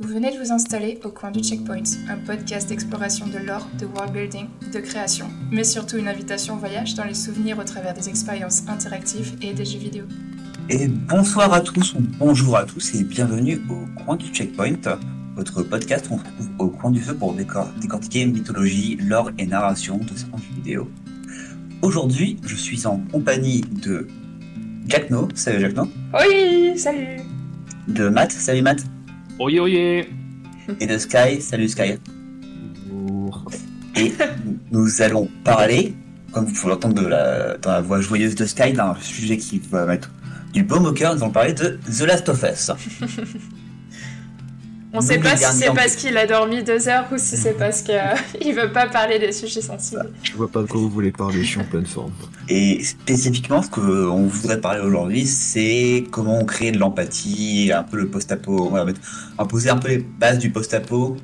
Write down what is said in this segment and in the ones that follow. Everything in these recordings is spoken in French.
Vous venez de vous installer au coin du Checkpoint, un podcast d'exploration de l'or, de world building, de création, mais surtout une invitation au voyage dans les souvenirs au travers des expériences interactives et des jeux vidéo. Et bonsoir à tous, ou bonjour à tous et bienvenue au coin du Checkpoint, votre podcast où on se retrouve au coin du feu pour décor- décortiquer mythologie, lore et narration de certains jeux vidéo. Aujourd'hui, je suis en compagnie de Jackno, salut Jackno, Oui, salut. De Matt, salut Matt, Oye oye et de Sky, salut Sky. Bonjour. Et nous allons parler, comme vous pouvez l'entendre de la- dans la voix joyeuse de Sky, d'un sujet qui va mettre du baume au cœur, nous allons parler de The Last of Us. On sait Nous, pas si c'est parce qu'il a dormi deux heures ou si c'est parce qu'il veut pas parler des sujets sensibles. Je vois pas de quoi vous voulez parler, je suis en pleine forme. Et spécifiquement, ce qu'on voudrait parler aujourd'hui, c'est comment on crée de l'empathie, un peu le post-apo, on va mettre- on va poser un peu les bases du post-apo,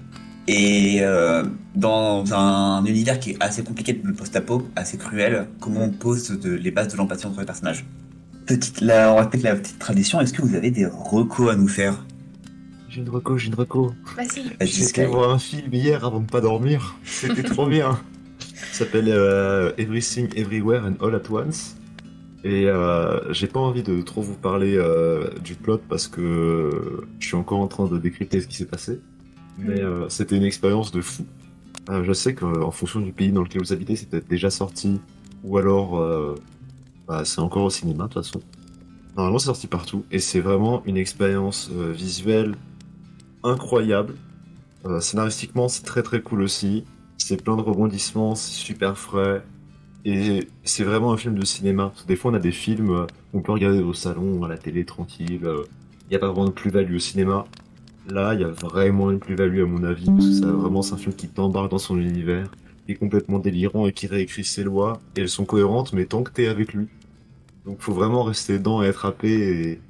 et euh, dans un univers qui est assez compliqué, le post-apo, assez cruel, comment on pose de- les bases de l'empathie entre les personnages. Petite, là, on respecte la petite tradition, est-ce que vous avez des recos à nous faire? J'ai une reco, j'ai une reco. Vas-y. Voir un film hier avant de pas dormir. C'était trop bien. Ça s'appelle euh, Everything Everywhere and All at Once. Et euh, j'ai pas envie de trop vous parler euh, du plot parce que je suis encore en train de décrypter ce qui s'est passé. Mais euh, c'était une expérience de fou. Je sais qu'en fonction du pays dans lequel vous habitez, c'est peut-être déjà sorti. Ou alors, bah, c'est encore au cinéma de toute façon. Normalement, c'est sorti partout. Et c'est vraiment une expérience visuelle incroyable. Euh, scénaristiquement, c'est très très cool aussi. C'est plein de rebondissements, c'est super frais. Et c'est vraiment un film de cinéma. Des fois, on a des films euh, qu'on peut regarder au salon, à la télé, tranquille. Il n'y a pas vraiment de plus-value au cinéma. Là, il y a vraiment une plus-value à mon avis. Parce que ça, vraiment, c'est un film qui t'embarque dans son univers, qui est complètement délirant et qui réécrit ses lois. Et elles sont cohérentes, mais tant que t'es avec lui. Donc, faut vraiment rester dedans et happé.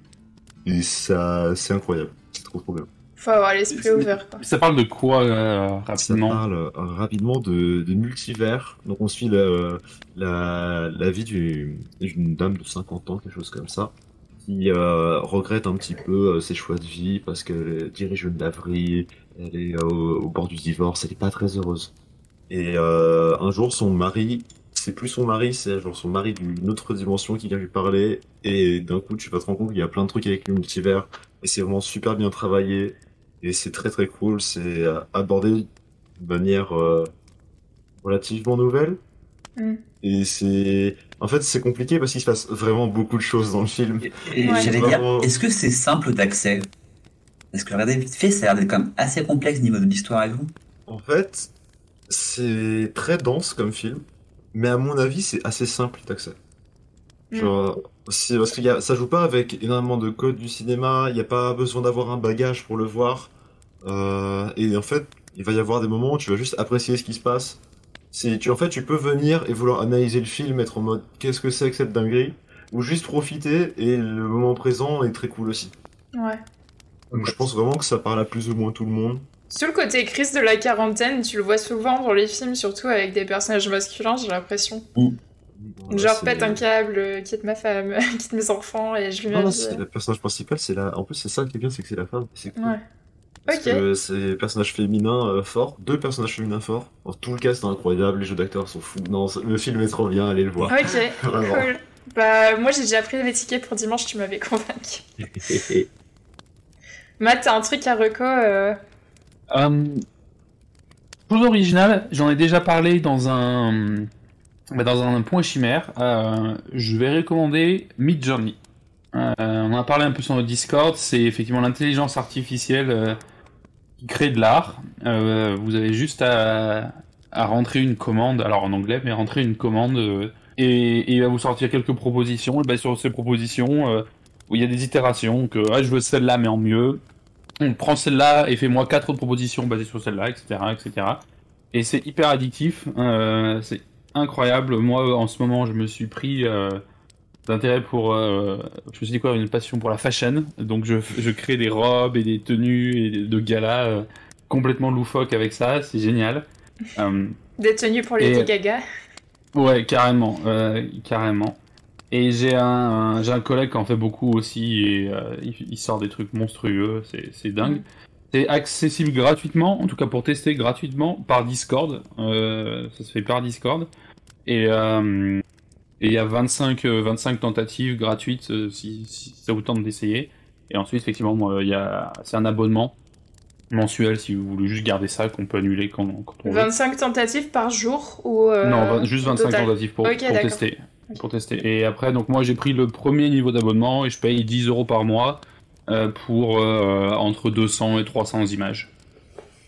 Et, et ça, c'est incroyable. C'est trop trop bien. Faut avoir l'esprit ouvert, quoi. Ça parle de quoi euh, Ça rapidement parle euh, rapidement de, de multivers. Donc on suit la, la, la vie du- d'une dame de 50 ans, quelque chose comme ça, qui euh, regrette un petit peu euh, ses choix de vie parce qu'elle dirige une laverie, elle est euh, au, au bord du divorce, elle est pas très heureuse. Et euh, un jour son mari, c'est plus son mari, c'est genre son mari d'une autre dimension qui vient lui parler et d'un coup tu vas te rendre compte qu'il y a plein de trucs avec le multivers et c'est vraiment super bien travaillé et c'est très très cool, c'est euh, abordé de manière euh, relativement nouvelle. Mm. Et c'est... En fait, c'est compliqué parce qu'il se passe vraiment beaucoup de choses dans le film. Et Ouais. j'allais Vraiment. dire, est-ce que c'est simple d'accès? Parce que regardez vite fait, ça a l'air d'être quand même assez complexe au niveau de l'histoire et tout. En fait, c'est très dense comme film, mais à mon avis, c'est assez simple d'accès. Mm. Genre, c'est parce que ça joue pas avec énormément de codes du cinéma, il n'y a pas besoin d'avoir un bagage pour le voir. Euh, et en fait, il va y avoir des moments où tu vas juste apprécier ce qui se passe. Tu, en fait, tu peux venir et vouloir analyser le film, être en mode qu'est-ce que c'est que cette dinguerie, ou juste profiter, et le moment présent est très cool aussi. Ouais. Donc je pense vraiment que ça parle à plus ou moins tout le monde. Sur le côté crise de la quarantaine, tu le vois souvent dans les films, surtout avec des personnages masculins, j'ai l'impression. Voilà, Genre, pète un câble, euh, quitte ma femme, quitte mes enfants, et je lui Non, non, mets. c'est le personnage principal, c'est la. En plus, c'est ça qui est bien, c'est que c'est la femme. C'est cool. Ouais. Parce que c'est personnage féminin euh, fort, deux personnages féminins forts. Alors, tout le cast est incroyable, les jeux d'acteurs sont fous. Non, le film est trop bien, allez le voir. Ok, cool. Bah, moi j'ai déjà pris mes tickets pour dimanche, tu m'avais convaincu. Matt, t'as un truc à reco euh... Euh, Chose originale, j'en ai déjà parlé dans un bah, dans un point chimère. Euh, je vais recommander Midjourney. Euh, on en a parlé un peu sur notre Discord. C'est effectivement l'intelligence artificielle euh, qui crée de l'art. Euh, vous avez juste à, à rentrer une commande, alors en anglais, mais rentrer une commande euh, et, il va vous sortir quelques propositions. Et ben, sur ces propositions, euh, où il y a des itérations, que ah, je veux celle-là mais en mieux, on prend celle-là et fais-moi quatre autres propositions basées sur celle-là, etc., etc. Et c'est hyper addictif, euh, c'est incroyable. Moi, en ce moment, je me suis pris euh, d'intérêt pour, euh, je me suis dit quoi, une passion pour la fashion. Donc, je, je crée des robes et des tenues et de galas euh, complètement loufoques avec ça. C'est génial. Euh, des tenues pour Lady Et- Gaga. Ouais, carrément, euh, carrément. Et j'ai un, un- j'ai un collègue qui en fait beaucoup aussi et euh, il, il sort des trucs monstrueux, c'est c'est dingue. C'est accessible gratuitement, en tout cas pour tester gratuitement, par Discord. Euh, ça se fait par Discord. Et euh, et il y a 25, euh, 25 tentatives gratuites euh, si, si ça vous tente d'essayer. Et ensuite, effectivement, il y a, c'est un abonnement mensuel si vous voulez juste garder ça qu'on peut annuler quand, quand on veut. 25 tentatives par jour ou euh, Non, juste au 25 total tentatives pour, pour tester. Pour tester. Et après, donc moi j'ai pris le premier niveau d'abonnement et je paye 10 euros par mois euh, pour euh, entre 200 et 300 images.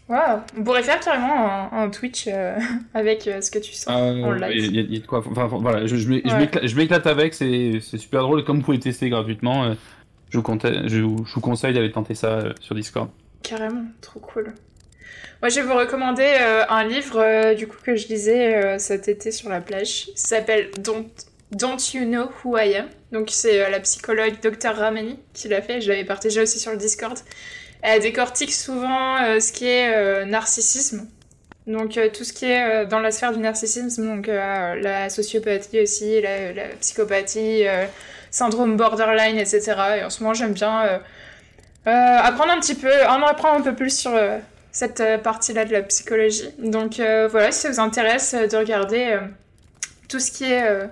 On pourrait faire carrément un, un Twitch euh, avec euh, ce que tu sens en Euh, live. Il y, a- il y a de quoi. Enfin, voilà, je, Ouais. m'éclate- avec, c'est super drôle. Et comme vous pouvez tester gratuitement, je, vous conseille, je, vous- je vous conseille d'aller tenter ça sur Discord. Carrément, trop cool. Moi, je vais vous recommander un livre du coup que je lisais cet été sur la plage. Il s'appelle Don't, Don't You Know Who I Am? Donc, c'est la psychologue Dr. Ramani qui l'a fait. Je l'avais partagé aussi sur le Discord. Elle décortique souvent euh, ce qui est euh, narcissisme. Donc, euh, tout ce qui est euh, dans la sphère du narcissisme, donc la sociopathie aussi, la, psychopathie, syndrome borderline, etc. Et en ce moment, j'aime bien. apprendre un petit peu, en apprendre un peu plus sur cette partie-là de la psychologie. Donc voilà, si ça vous intéresse de regarder tout ce qui est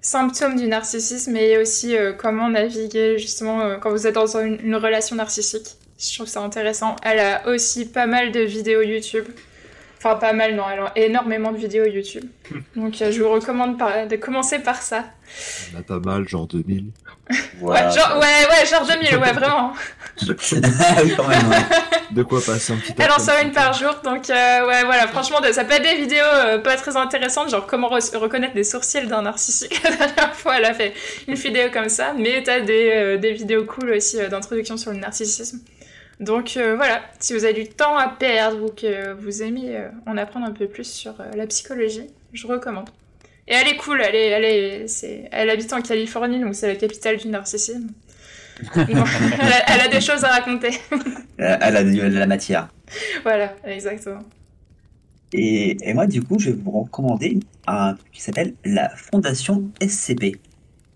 symptômes du narcissisme et aussi comment naviguer justement quand vous êtes dans une relation narcissique. Je trouve ça intéressant. Elle a aussi pas mal de vidéos YouTube. Enfin, pas mal, non, elle a énormément de vidéos YouTube. Donc, euh, je vous recommande par- de commencer par ça. On a pas mal, genre 2000. Voilà. Ouais, genre, ouais, ouais, genre 2000, ouais, vraiment. Ah quand même. ouais. De quoi passer un petit Elle en sort une par jour, donc euh, ouais, voilà, franchement, ça peut être des vidéos euh, pas très intéressantes, genre comment re- reconnaître des sourcils d'un narcissique. La dernière fois, elle a fait une vidéo comme ça, mais t'as des, euh, des vidéos cool aussi euh, d'introduction sur le narcissisme. Donc euh, voilà, si vous avez du temps à perdre ou que vous aimez euh, en apprendre un peu plus sur euh, la psychologie, je recommande. Et elle est cool, elle, est, elle, est, elle habite en Californie, donc c'est la capitale du narcissisme. Donc, elle, a, elle a des choses à raconter. Elle a de la matière. voilà, exactement. Et, et moi, du coup, je vais vous recommander un truc qui s'appelle la Fondation SCP.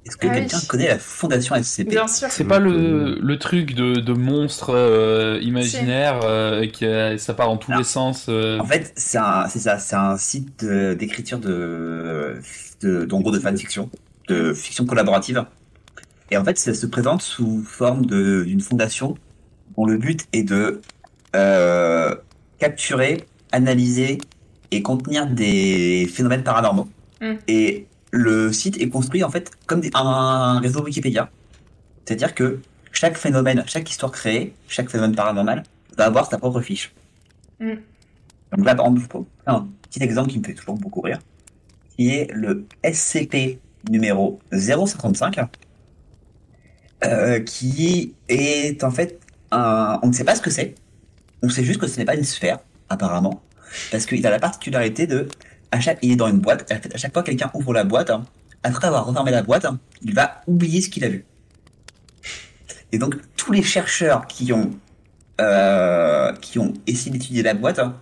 Est-ce que Ah oui. quelqu'un connaît la Fondation SCP Bien sûr. C'est pas le, le truc de, de monstre euh, imaginaire euh, qui a- ça part dans tous Non. les sens. euh. En fait, c'est ça, c'est un site de- d'écriture de, de, gros, de fanfiction, de fiction collaborative. Et en fait, ça se présente sous forme de, d'une fondation dont le but est de euh, capturer, analyser et contenir des phénomènes paranormaux. Mm. Et le site est construit en fait comme des- un réseau Wikipédia. C'est-à-dire que chaque phénomène, chaque histoire créée, chaque phénomène paranormal va avoir sa propre fiche. Mm. Donc là, par exemple, un petit exemple qui me fait toujours beaucoup rire, qui est le SCP numéro 055, euh, qui est en fait un... On ne sait pas ce que c'est, on sait juste que ce n'est pas une sphère, apparemment, parce qu'il a la particularité de... À chaque... Il est dans une boîte, à chaque fois que quelqu'un ouvre la boîte, hein, après avoir refermé la boîte, hein, il va oublier ce qu'il a vu. Et donc, tous les chercheurs qui ont, euh, qui ont essayé d'étudier la boîte hein,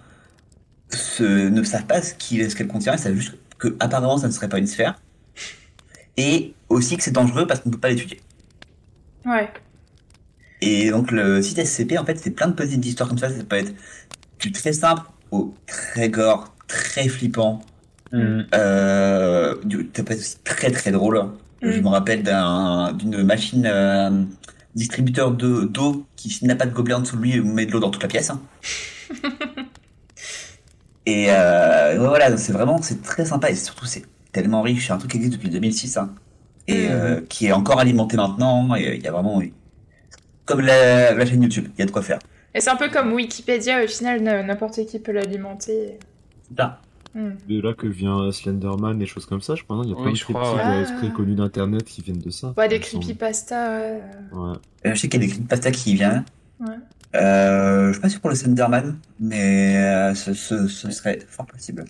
se, ne savent pas ce qu'elle contient, ils savent juste que apparemment ça ne serait pas une sphère. Et aussi que c'est dangereux parce qu'on ne peut pas l'étudier. Ouais. Et donc le site SCP, en fait, c'est plein de petites histoires comme ça. Ça peut être du très simple au très gore, très flippant. Mm. Euh, ça peut être aussi très très drôle. Je Mm. me rappelle d'un- d'une machine euh, distributeur de- d'eau qui, s'il n'a pas de gobelet en dessous de lui, met de l'eau dans toute la pièce. Et euh, voilà, c'est vraiment c'est très sympa et surtout c'est tellement riche. C'est un truc qui existe depuis 2006 hein, et Mm. qui est encore alimenté maintenant. Et il y a vraiment comme la, la chaîne YouTube, il y a de quoi faire. Et c'est un peu comme Wikipédia, au final, n'importe qui peut l'alimenter. Hmm. De là que vient Slenderman, des choses comme ça, je crois. non? Il y a Oui, plein de ouais. très connus d'internet qui viennent de ça. Ouais, des creepypasta. Ouais. Euh, je sais qu'il y a des pasta qui vient. Ouais. Euh, je suis pas sûr pour le Slenderman, mais euh, ce, ce, ce serait fort possible.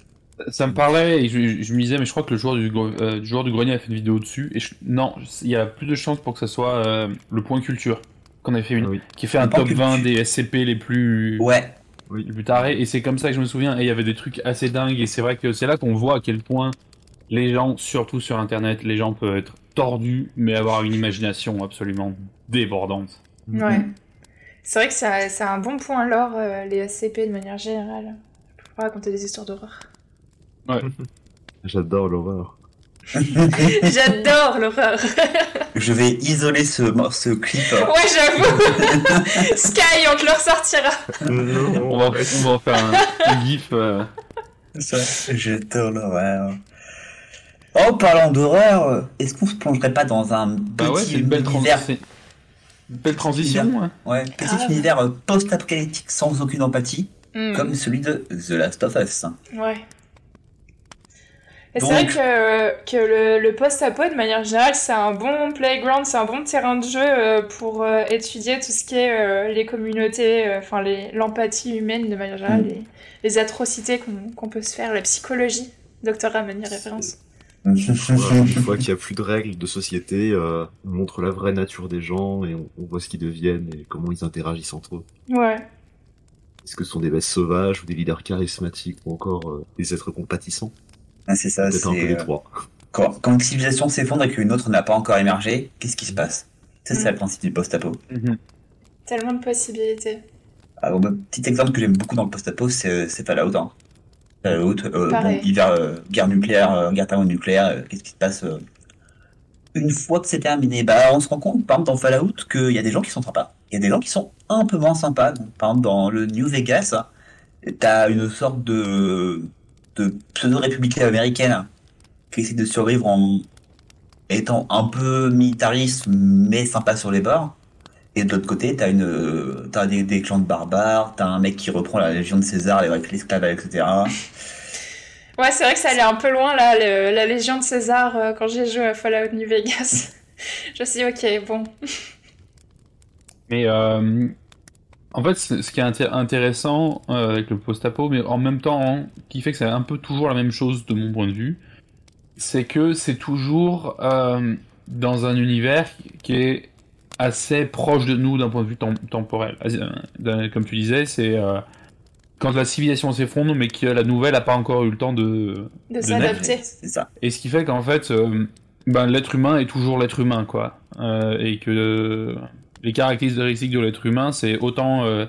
Ça me parlait et je, je me disais, mais je crois que le joueur du, euh, le joueur du grenier a fait une vidéo dessus. Et je- non, il y a plus de chances pour que ça soit euh, le point culture qu'on avait fait une, Ah oui. qui fait un top 20 culture. des SCP les plus, Ouais, les plus tarés. Et c'est comme ça que je me souviens. Et il y avait des trucs assez dingues. Et c'est vrai que c'est là qu'on voit à quel point les gens, surtout sur Internet, les gens peuvent être tordus, mais avoir une imagination absolument débordante. Ouais. C'est vrai que c'est un bon point lore, euh, les SCP de manière générale. Pour raconter des histoires d'horreur. J'adore l'horreur. J'adore l'horreur. Je vais isoler ce, ce clip. ouais, j'avoue. Sky, on te le ressortira. On va, on va en faire un, un gif. euh. J'adore l'horreur. En parlant d'horreur, est-ce qu'on se plongerait pas dans un petit Bah ouais, c'est une belle, trans- univers, une belle transition. hein. ouais, petit univers euh, post-apocalyptique sans aucune empathie, Hmm, comme celui de The Last of Us Ouais. Et c'est Donc- vrai que, que le, le post-apo, de manière générale, c'est un bon playground, c'est un bon terrain de jeu euh, pour euh, étudier tout ce qui est euh, les communautés, euh, enfin l'empathie humaine de manière générale, Mm. les, les atrocités qu'on peut se faire, la psychologie. Docteur Ramon y référence. Une fois qu'il n'y a plus de règles de société, euh, on montre la vraie nature des gens et on, on voit ce qu'ils deviennent et comment ils interagissent entre eux. Ouais. Est-ce que ce sont des bestes sauvages ou des leaders charismatiques ou encore euh, des êtres compatissants? Ah, c'est ça, Peut-être un peu c'est les euh, trois. quand, quand une civilisation s'effondre et qu'une autre n'a pas encore émergé, qu'est-ce qui se passe? Ça, c'est Mm. le principe du post-apo. Mhm. Tellement de possibilités. Alors, le petit exemple que j'aime beaucoup dans le post-apo, c'est c'est Fallout. Hein. Fallout, euh, bon, hiver, euh, guerre nucléaire, euh, guerre thermonucléaire, euh, qu'est-ce qui se passe euh, Une fois que c'est terminé, bah, on se rend compte, par exemple, dans Fallout, qu'il y a des gens qui sont sympas. Il y a des gens qui sont un peu moins sympas. Donc, par exemple, dans le New Vegas, t'as une sorte de, de pseudo-républicaine américaine qui essaie de survivre en étant un peu militariste, mais sympa sur les bords. Et de l'autre côté, t'as une, t'as des, des clans de barbares, t'as un mec qui reprend la Légion de César avec l'esclavage, etc. Ouais, c'est vrai que ça allait un peu loin, là, le- la Légion de César, euh, quand j'ai joué à Fallout New Vegas. Je me suis dit, ok, bon. Mais euh, en fait, ce qui est inté- intéressant euh, avec le post-apo, mais en même temps, hein, qui fait que c'est un peu toujours la même chose de mon point de vue, c'est que c'est toujours euh, dans un univers qui est assez proche de nous d'un point de vue tem- temporel. Euh, Comme tu disais, c'est euh, quand la civilisation s'effondre, mais que la nouvelle n'a pas encore eu le temps de, De De s'adapter. C'est ça. et ce qui fait qu'en fait, euh, ben, l'être humain est toujours l'être humain, quoi. Euh, et que euh, les caractéristiques de l'être humain, c'est autant euh,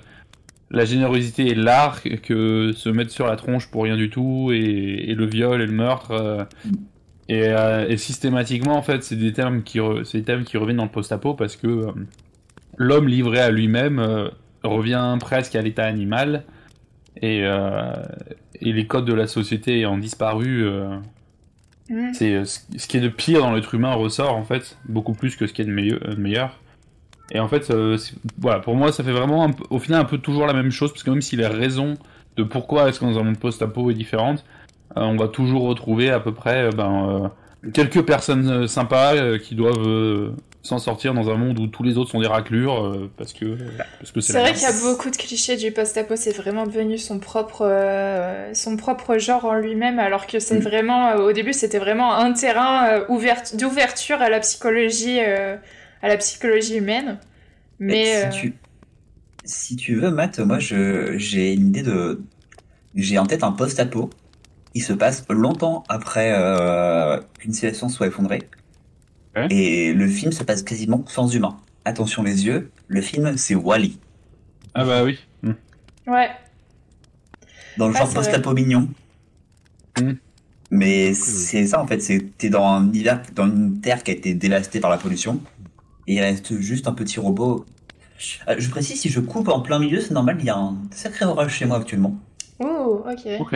la générosité et l'art que se mettre sur la tronche pour rien du tout, et, et le viol et le meurtre. euh, et, euh, et systématiquement, en fait, c'est des termes qui, des termes qui reviennent dans le post-apo parce que l'homme livré à lui-même revient presque à l'état animal. Et, et les codes de la société ayant disparu, euh, Mm. c'est ce ce qui est de pire dans l'être humain ressort en fait beaucoup plus que ce qui est de meilleur. Euh. Et en fait, euh, voilà, pour moi, ça fait vraiment un au final un peu toujours la même chose parce que même si les raisons de pourquoi est-ce qu'on est dans un monde post-apo est différente, euh, on va toujours retrouver à peu près euh, ben, euh, quelques personnes euh, sympas euh, qui doivent euh, s'en sortir dans un monde où tous les autres sont des raclures euh, parce que parce que c'est vrai qu'il y a beaucoup de clichés du post-apo, c'est vraiment devenu son propre, euh, son propre genre en lui-même, alors que c'est Mm. vraiment, euh, au début, c'était vraiment un terrain euh, ouvert, d'ouverture à la psychologie, euh, à la psychologie humaine. Mais Et euh, si, tu, si tu veux, Matt, moi je j'ai une idée de. J'ai en tête un post-apo qui se passe longtemps après euh, qu'une civilisation soit effondrée. Ouais. Et le film se passe quasiment sans humain. Attention les yeux, le film c'est Wally. Ah bah oui. Mm. ouais, Dans le Ah, genre post-apo mignon. Mm. Mais c'est ça en fait, c'est t'es dans un univers, dans une terre qui a été délastée par la pollution. Et il reste juste un petit robot. Euh, Je précise, si je coupe en plein milieu, c'est normal, il y a un sacré orage chez moi actuellement. oh, ok. Ok.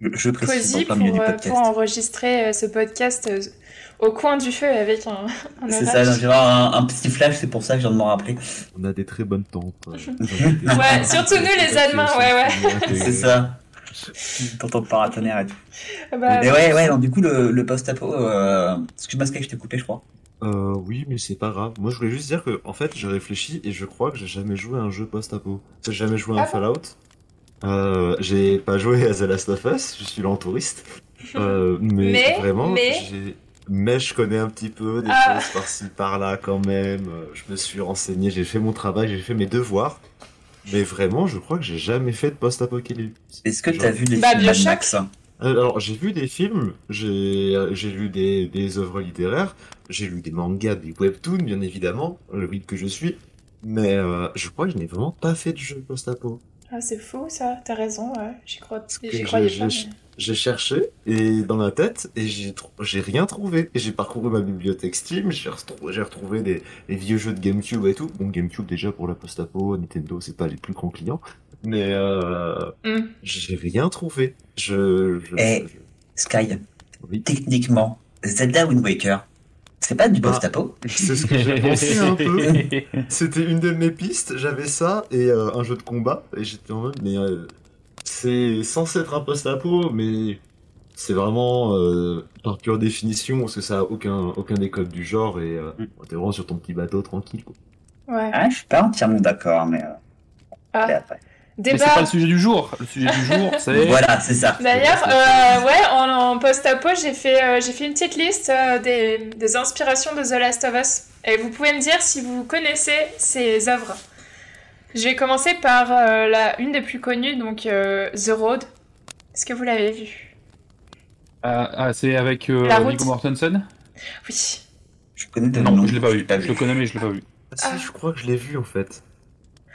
Je, je précise en plein pour, milieu du euh, podcast. pour enregistrer euh, ce podcast au coin du feu avec un, un C'est ça, j'ai un, un petit flash, c'est pour ça que je viens de m'en rappeler. On a des très bonnes tentes. euh, Ouais, surtout nous, les Allemands, ouais, ouais. C'est ça. T'entends paratonnerre et tout. Bah, Mais ouais, ouais, donc du coup, le, le post-apo, euh... excuse-moi, Sky, je t'ai coupé, je crois. Euh, oui, mais c'est pas grave. Moi, je voulais juste dire que, en fait, j'ai réfléchi et je crois que j'ai jamais joué à un jeu post-apo. J'ai jamais joué à un Ah Fallout. Euh, j'ai pas joué à The Last of Us, je suis là en touriste. Euh, mais, Mais- vraiment, mais- j'ai- mais je connais un petit peu des Ah. choses par-ci par-là quand même. Euh, Je me suis renseigné, j'ai fait mon travail, j'ai fait mes devoirs. Mais vraiment, je crois que j'ai jamais fait de post-apocalypse. Est-ce que t'as vu les Bah, films Mad. Max Alors, j'ai vu des films, j'ai j'ai lu des, des œuvres littéraires, j'ai lu des mangas, des webtoons, bien évidemment, le read que je suis. mais euh, je crois que je n'ai vraiment pas fait de jeu post-apo. Ah, c'est fou ça, t'as raison, ouais. J'y crois... croyais pas. j'ai- mais- J'ai cherché et dans ma tête et j'ai tr- rien trouvé. Et j'ai parcouru ma bibliothèque Steam, j'ai retrouvé des, des vieux jeux de GameCube et tout. Bon, GameCube déjà pour la post-apo, Nintendo c'est pas les plus grands clients, mais euh, Hmm. j'ai rien trouvé. Je, je, Eh. je- Sky, oui. techniquement, Zelda Wind Waker, c'est pas du Bah. post-apo C'est ce que j'ai pensé un peu. C'était une de mes pistes, j'avais ça et euh, un jeu de combat, et j'étais en mode, mais euh, c'est censé être un post-apo, mais c'est vraiment euh, par pure définition, parce que ça a aucun, aucun des codes du genre, et euh, Mm. t'es vraiment sur ton petit bateau tranquille. Quoi. Ouais. Ah, je suis pas entièrement d'accord, mais euh, Ah. mais Mais c'est pas le sujet du jour. Le sujet du jour, c'est. Voilà, c'est ça. D'ailleurs, euh, ouais, en, en post-apo, j'ai fait, euh, j'ai fait une petite liste euh, des, des inspirations de The Last of Us. Et vous pouvez me dire si vous connaissez ces œuvres. Je vais commencer par euh, la, une des plus connues, donc euh, The Road. Est-ce que vous l'avez vu Ah, ah, c'est avec euh. Viggo Mortensen? Oui. Je connais Non, nom, je l'ai pas vu. Je le connais, mais je l'ai pas vu. Ah, si, Ah. je crois que je l'ai vu en fait.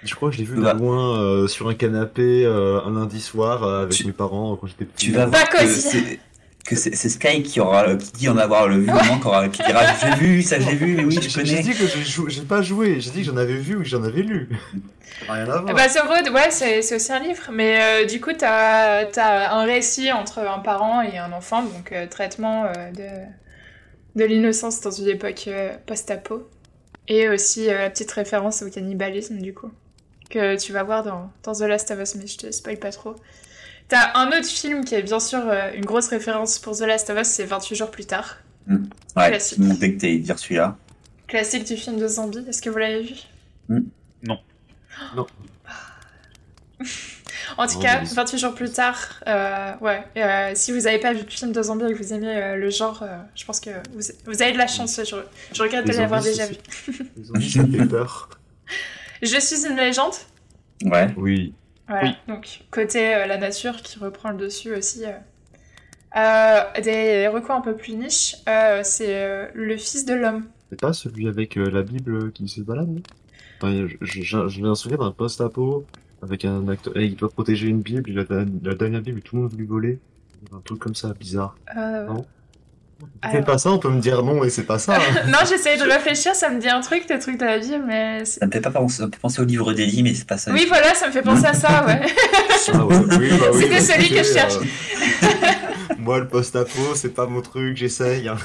Je crois que je l'ai vu de vas- loin euh, sur un canapé euh, un lundi soir euh, avec Tu- mes parents quand j'étais petit. Tu vas voir que c'est que c'est c'est Sky qui aura qui dit en avoir le vu au moins, qui, aura- qui dira j'ai vu ça j'ai vu mais oui J'ai je j'ai connais. dit que j'ai jou- j'ai pas joué, j'ai dit que j'en avais vu ou que j'en avais lu. Rien à voir. Ben, The Road, ouais, c'est aussi un livre. Mais euh, du coup, t'as as un récit entre un parent et un enfant, donc euh, traitement euh, de, de l'innocence dans une époque euh, post-apo. Et aussi euh, la petite référence au cannibalisme, du coup, que tu vas voir dans, dans The Last of Us, mais je te spoil pas trop. T'as un autre film qui est bien sûr euh, une grosse référence pour The Last of Us, c'est 28 jours plus tard. Ouais, classique. dit que t'allais dire celui-là. Classique du film de zombie, est-ce que vous l'avez vu? Non. Non. En tout Non, cas, mais- 28 jours plus tard, euh, ouais, euh, si vous n'avez pas vu de film de zombie et que vous aimez euh, le genre, euh, je pense que vous, vous avez de la chance. Je, je regrette de l'avoir déjà vu. Les zombies, ça fait peur. Je suis une légende. Ouais. Oui. Voilà, Oui. donc côté euh, la nature qui reprend le dessus aussi. euh. Euh, des recours un peu plus niches, euh, c'est euh, Le Fils de l'Homme. C'est pas celui avec euh, la Bible qui se balade non? Enfin, je me souviens d'un post-apo avec un acteur. et il doit protéger une Bible, il a la, la dernière Bible et tout le monde veut lui voler. Un truc comme ça, bizarre. Euh, Non? Alors. C'est pas ça, on peut me dire non et c'est pas ça. hein. non, j'essaye de réfléchir, ça me dit un truc, des trucs de la vie, mais... Ça me fait pas penser, au livre d'Eli mais c'est pas ça. Oui, voilà, ça me fait penser à ça, ouais. Ah ouais, oui, bah oui, C'était bah celui que je cherche. euh, Moi, le post-apo, c'est pas mon truc, j'essaye. hein.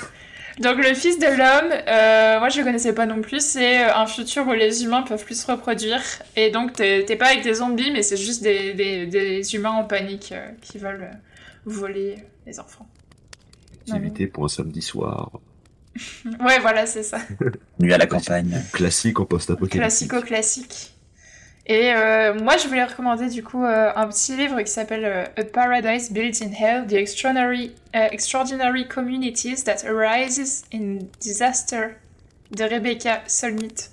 Donc le fils de l'homme, euh, moi je le connaissais pas non plus, c'est euh, un futur où les humains peuvent plus se reproduire. Et donc t'es t'es pas avec des zombies, mais c'est juste des, des, des humains en panique euh, qui veulent euh, voler les enfants. Activité pour un samedi soir. Ouais, voilà, c'est ça. Nuit à la campagne. Classique en post-apocalyptique. Classico-classique. Et euh, moi, je voulais recommander du coup euh, un petit livre qui s'appelle euh, A Paradise Built in Hell: The Extraordinary, Extraordinary Communities That Arises in Disaster de Rebecca Solnit.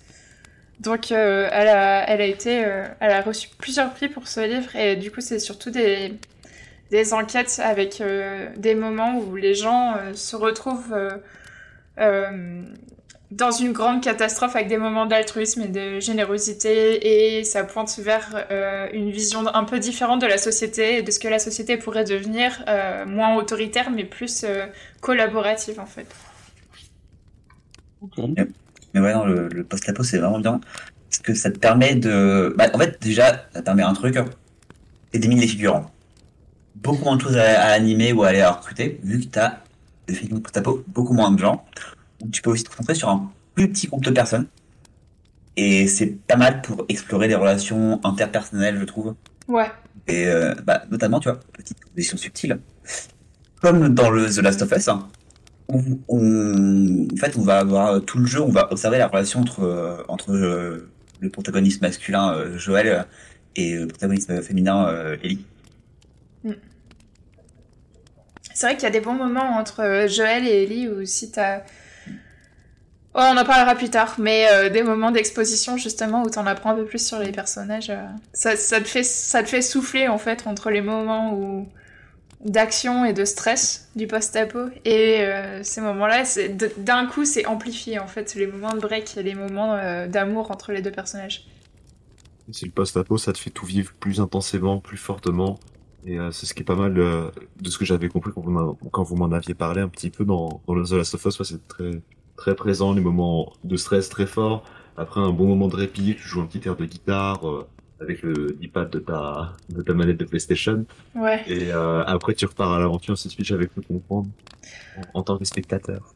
Donc, euh, elle, a, elle a été, euh, elle a reçu plusieurs prix pour ce livre et du coup, c'est surtout des, des enquêtes avec euh, des moments où les gens euh, se retrouvent euh, dans une grande catastrophe avec des moments d'altruisme et de générosité et ça pointe vers une vision un peu différente de la société et de ce que la société pourrait devenir, moins autoritaire mais plus collaborative en fait. Mais ouais, non, le, le post-apo, c'est vraiment bien. Parce que ça te permet de. Bah, en fait, déjà, ça te permet un truc, c'est d'éliminer les figurants. Beaucoup moins de choses à, à animer ou à aller à recruter, vu que t'as des films de post-apo, beaucoup moins de gens. Donc, tu peux aussi te concentrer sur un plus petit groupe de personnes. Et c'est pas mal pour explorer les relations interpersonnelles, je trouve. Ouais, Et euh, bah, notamment, tu vois, petite position subtile, comme dans le The Last of Us, hein, où on, en fait, on va avoir tout le jeu, on va observer la relation entre euh, entre euh, le protagoniste masculin euh, Joël et le protagoniste féminin Ellie. C'est vrai qu'il y a des bons moments entre euh, Joël et Ellie où si t'as... Oh, on en parlera plus tard, mais euh, des moments d'exposition justement où t'en apprends un peu plus sur les personnages, euh, ça, ça, te fait, ça te fait souffler en fait entre les moments d'action et de stress du post-apo. Et ces moments-là, d'un coup, c'est amplifié en fait. Les moments de break et les moments d'amour entre les deux personnages. Si le post-apo, ça te fait tout vivre plus intensément, plus fortement. Et euh, c'est ce qui est pas mal euh, de ce que j'avais compris quand vous m'en- quand vous m'en aviez parlé un petit peu dans, dans The Last of Us. Ouais, c'est très, très présent, les moments de stress très forts. Après un bon moment de répit, tu joues un petit air de guitare euh, avec le D-pad de ta, de ta manette de PlayStation. Ouais. Et euh, après, tu repars à l'aventure, ainsi de suite, j'avais pu comprendre en, en tant que spectateur.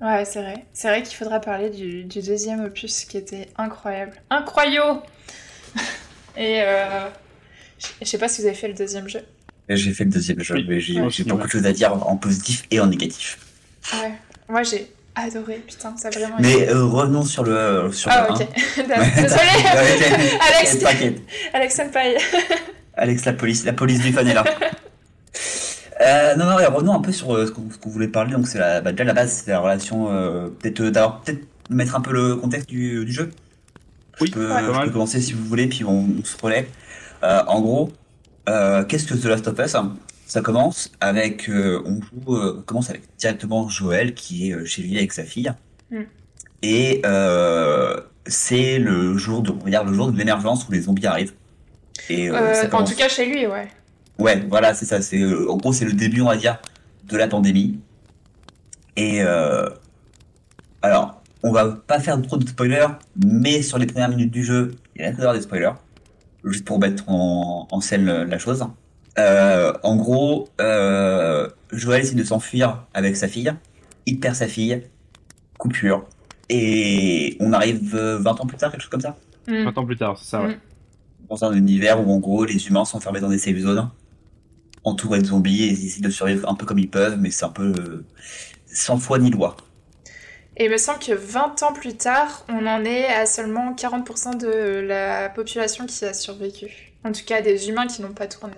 Ouais, c'est vrai. C'est vrai qu'il faudra parler du, du deuxième opus qui était incroyable. Incroyable Et euh, je- sais pas si vous avez fait le deuxième jeu. J'ai fait le deuxième jeu, Oui. mais j'ai Ouais, beaucoup de choses à dire en positif et en négatif. Ouais. Moi, j'ai adoré. Putain, ça a vraiment Mais été- euh, revenons sur le sur Ah, le ok. 1. Désolé Alex. Alex Senpai. Alex, la police, la police du fan est là. Euh, non, non, ouais, revenons un peu sur euh, ce qu'on qu'on voulait parler. Donc, c'est la, bah, déjà la base, c'est la relation. Euh, peut-être euh, d'abord, peut-être mettre un peu le contexte du, du jeu. Oui, je peux, ouais, je peux commencer si vous voulez, puis on, on se relaie. Euh, en gros, euh, qu'est-ce que The Last of Us Ça commence avec, euh, on joue, commence avec directement Joël qui est chez lui avec sa fille, Mm. et c'est le jour de, on le jour de l'émergence où les zombies arrivent. Et en tout cas, chez lui, ouais. Ouais, voilà, c'est ça. C'est en gros, c'est le début, on va dire, de la pandémie. Et alors, on va pas faire trop de spoilers, mais sur les premières minutes du jeu, il y a des spoilers, juste pour mettre en, en scène la chose. Euh, en gros, euh, Joël essaie de s'enfuir avec sa fille. Il perd sa fille. Coupure. Et on arrive euh, 20 ans plus tard, quelque chose comme ça Mm. 20 ans plus tard, c'est ça, ouais. Mm. dans un univers où en gros les humains sont enfermés dans des safe zones, entourés de zombies et ils essaient de survivre un peu comme ils peuvent, mais c'est un peu euh, sans foi ni loi. Et il me semble que 20 ans plus tard, on en est à seulement 40% de la population qui a survécu. En tout cas, des humains qui n'ont pas tourné.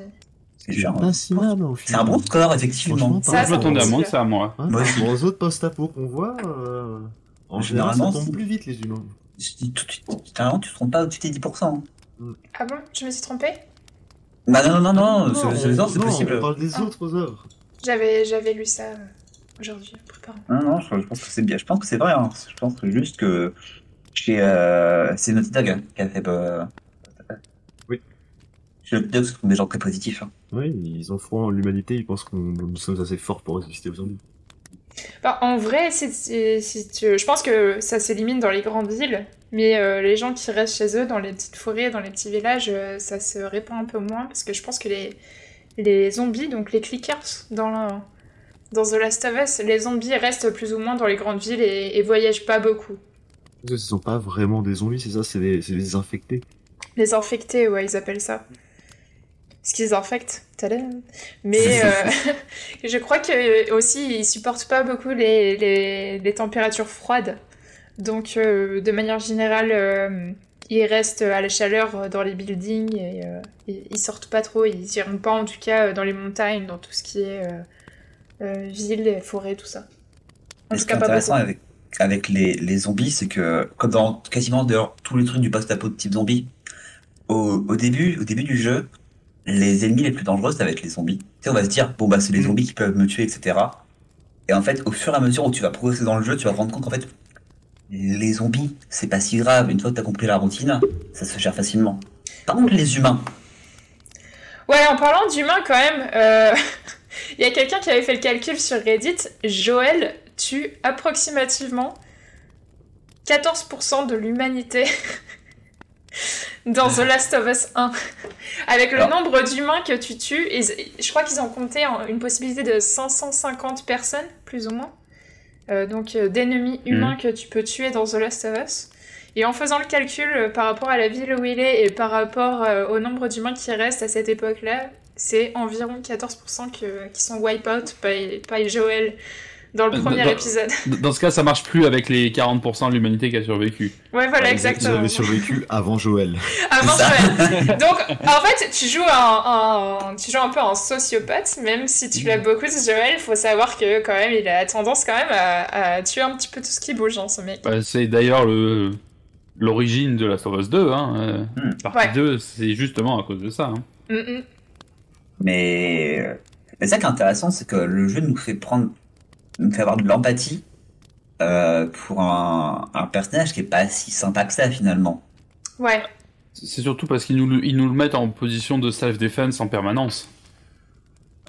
C'est c'est un bon score effectivement. Ça, Je m'attendais à c'est moins que ça à moi. Hein, Moi aux autres post-apo qu'on voit, euh, en général, ça tombe plus vite les humains. Je dis tout de suite, tu te trompes pas au-dessus des 10%. hein. Ah bon? Je me suis trompée? Bah non, non, non, non, c'est- c'est non, possible. on parle des Ah. autres œuvres. J'avais j'avais lu ça euh, aujourd'hui. Non, non, je, je pense que c'est bien. Je pense que c'est vrai. hein. Je pense que juste que chez euh, c'est Naughty Dog qui a fait. Euh, Oui. Chez Naughty Dog, ce sont des gens très positifs. hein. Oui, ils ont foi en l'humanité, ils pensent que nous sommes assez forts pour résister aux zombies. Bah, en vrai, si tu- je pense que ça s'élimine dans les grandes villes, mais euh, les gens qui restent chez eux, dans les petites forêts, dans les petits villages, euh, ça se répand un peu moins, parce que je pense que les, les zombies, donc les clickers, dans, la- dans The Last of Us, les zombies restent plus ou moins dans les grandes villes et, et voyagent pas beaucoup. Ce sont pas vraiment des zombies, c'est ça, c'est des, infectés. Les infectés, ouais, ils appellent ça. Ce qu'ils infectent. Mais euh, je crois que euh, aussi ils supportent pas beaucoup les, les, les températures froides. Donc euh, de manière générale, euh, ils restent à la chaleur dans les buildings et euh, ils, ils sortent pas trop. Ils iront pas en tout cas dans les montagnes, dans tout ce qui est euh, euh, ville, forêt, tout ça. En ce qui est intéressant avec, avec les, les zombies, c'est que, comme dans quasiment d'ailleurs tous les trucs du post-apo de type zombie, au, au, début, au début du jeu, les ennemis les plus dangereux, ça va être les zombies. Tu sais, on va se dire, bon, bah, c'est les Mhm. zombies qui peuvent me tuer, etc. Et en fait, au fur et à mesure où tu vas progresser dans le jeu, tu vas te rendre compte qu'en fait, les zombies, c'est pas si grave. Une fois que t'as compris la routine, ça se gère facilement. Par contre, les humains, Ouais, en parlant d'humains quand même, euh, il y a quelqu'un qui avait fait le calcul sur Reddit. Joël tue approximativement 14% de l'humanité dans The Last of Us 1. Avec le Alors. nombre d'humains que tu tues, et je crois qu'ils ont compté une possibilité de 550 personnes, plus ou moins. Euh, donc euh, d'ennemis humains que tu peux tuer dans The Last of Us. Et en faisant le calcul euh, par rapport à la ville où il est et par rapport au nombre d'humains qui restent à cette époque-là, c'est environ 14% que- qui sont wipe out by, by Joel dans le Euh, premier dans- épisode. Dans ce cas, ça marche plus avec les 40% de l'humanité qui a survécu. Ouais, voilà, Ils- Ils exactement. avaient survécu avant Joël. Avant. Joël. Donc, en fait, tu joues un, un- tu joues un peu un sociopathe, même si tu l'as beaucoup, ce Joel. Il faut savoir que quand même, il a tendance quand même à, à tuer un petit peu tout ce qui bouge, hein, ce mec. Bah, c'est d'ailleurs le l'origine de la of Us 2. Hein. euh, Hmm. Partie Ouais. 2, c'est justement à cause de ça. hein. Mm, mm. Mais Et ça qui est intéressant, c'est que le jeu nous fait prendre, nous fait avoir de l'empathie euh, pour un, un personnage qui est pas si sympa que ça finalement. Ouais. C'est surtout parce qu'ils nous, le- ils nous le mettent en position de self-defense en permanence.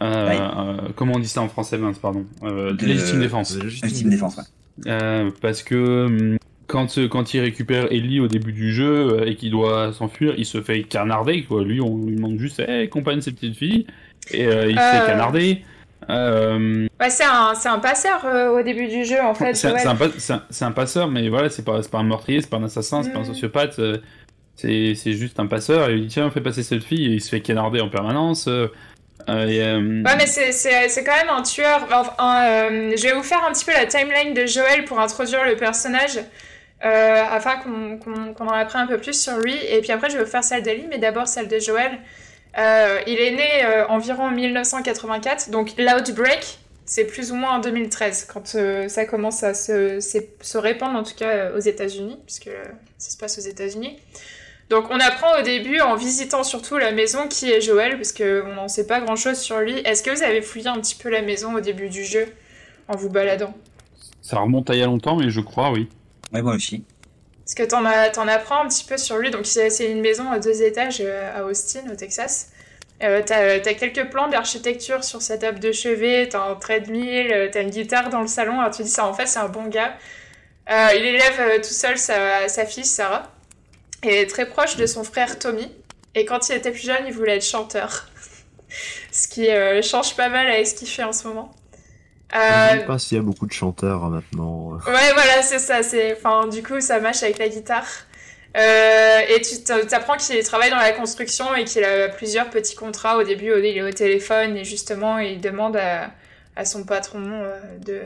Euh, Ouais. euh, comment on dit ça en français, mince, pardon euh, De- Légitime défense. Ultime défense, ouais. Euh, parce que hum, quand, euh, quand il récupère Ellie au début du jeu euh, et qu'il doit s'enfuir, il se fait canarder, quoi. Lui, on lui demande juste, hey, compagne ces petites filles. Et euh, il se Euh. fait canarder. Euh, Ouais, c'est un, c'est un passeur euh, au début du jeu, en fait. c'est un, ouais. passeur, mais voilà, c'est pas, pas un meurtrier, c'est pas un assassin, c'est pas un Mm. sociopathe. euh, C'est juste un passeur. Et il dit, tiens, fais passer cette fille. Et il se fait canarder en permanence. euh, euh, et, euh, Ouais, mais c'est- quand même un tueur. Enfin, euh, je vais vous faire un petit peu la timeline de Joël pour introduire le personnage, euh, afin qu'on en apprenne un peu plus sur lui. Et puis après, je vais vous faire celle d'Ellie, mais d'abord celle de Joël. Euh, il est né euh, environ en 1984, donc l'Outbreak, c'est plus ou moins en 2013, quand euh, ça commence à se, se- répandre, en tout cas aux États-Unis, puisque ça se passe aux États-Unis. Donc on apprend au début en visitant surtout la maison qui est Joël, parce qu'on n'en sait pas grand-chose sur lui. Est-ce que vous avez fouillé un petit peu la maison au début du jeu en vous baladant? Ça remonte à il y a longtemps, mais je crois, oui. Ouais, moi aussi. Parce que t'en, as, t'en apprends un petit peu sur lui. Donc c'est une maison à deux étages euh, à Austin, au Texas. Euh, t'as, t'as quelques plans d'architecture sur sa table de chevet, t'as un treadmill, euh, t'as une guitare dans le salon. Alors tu dis ça, en fait, c'est un bon gars. Euh, il élève euh, tout seul sa, fille Sarah. Et est très proche de son frère Tommy. Et quand il était plus jeune, il voulait être chanteur. ce qui euh, change pas mal avec ce qu'il fait en ce moment. Je Euh, ne sais pas s'il y a beaucoup de chanteurs hein, maintenant. Ouais, voilà, c'est ça. C'est, enfin, du coup, ça match avec la guitare. Euh, et tu t'a- t'apprends qu'il travaille dans la construction et qu'il a plusieurs petits contrats. Au début, il est au téléphone et justement, il demande à, à son patron euh, de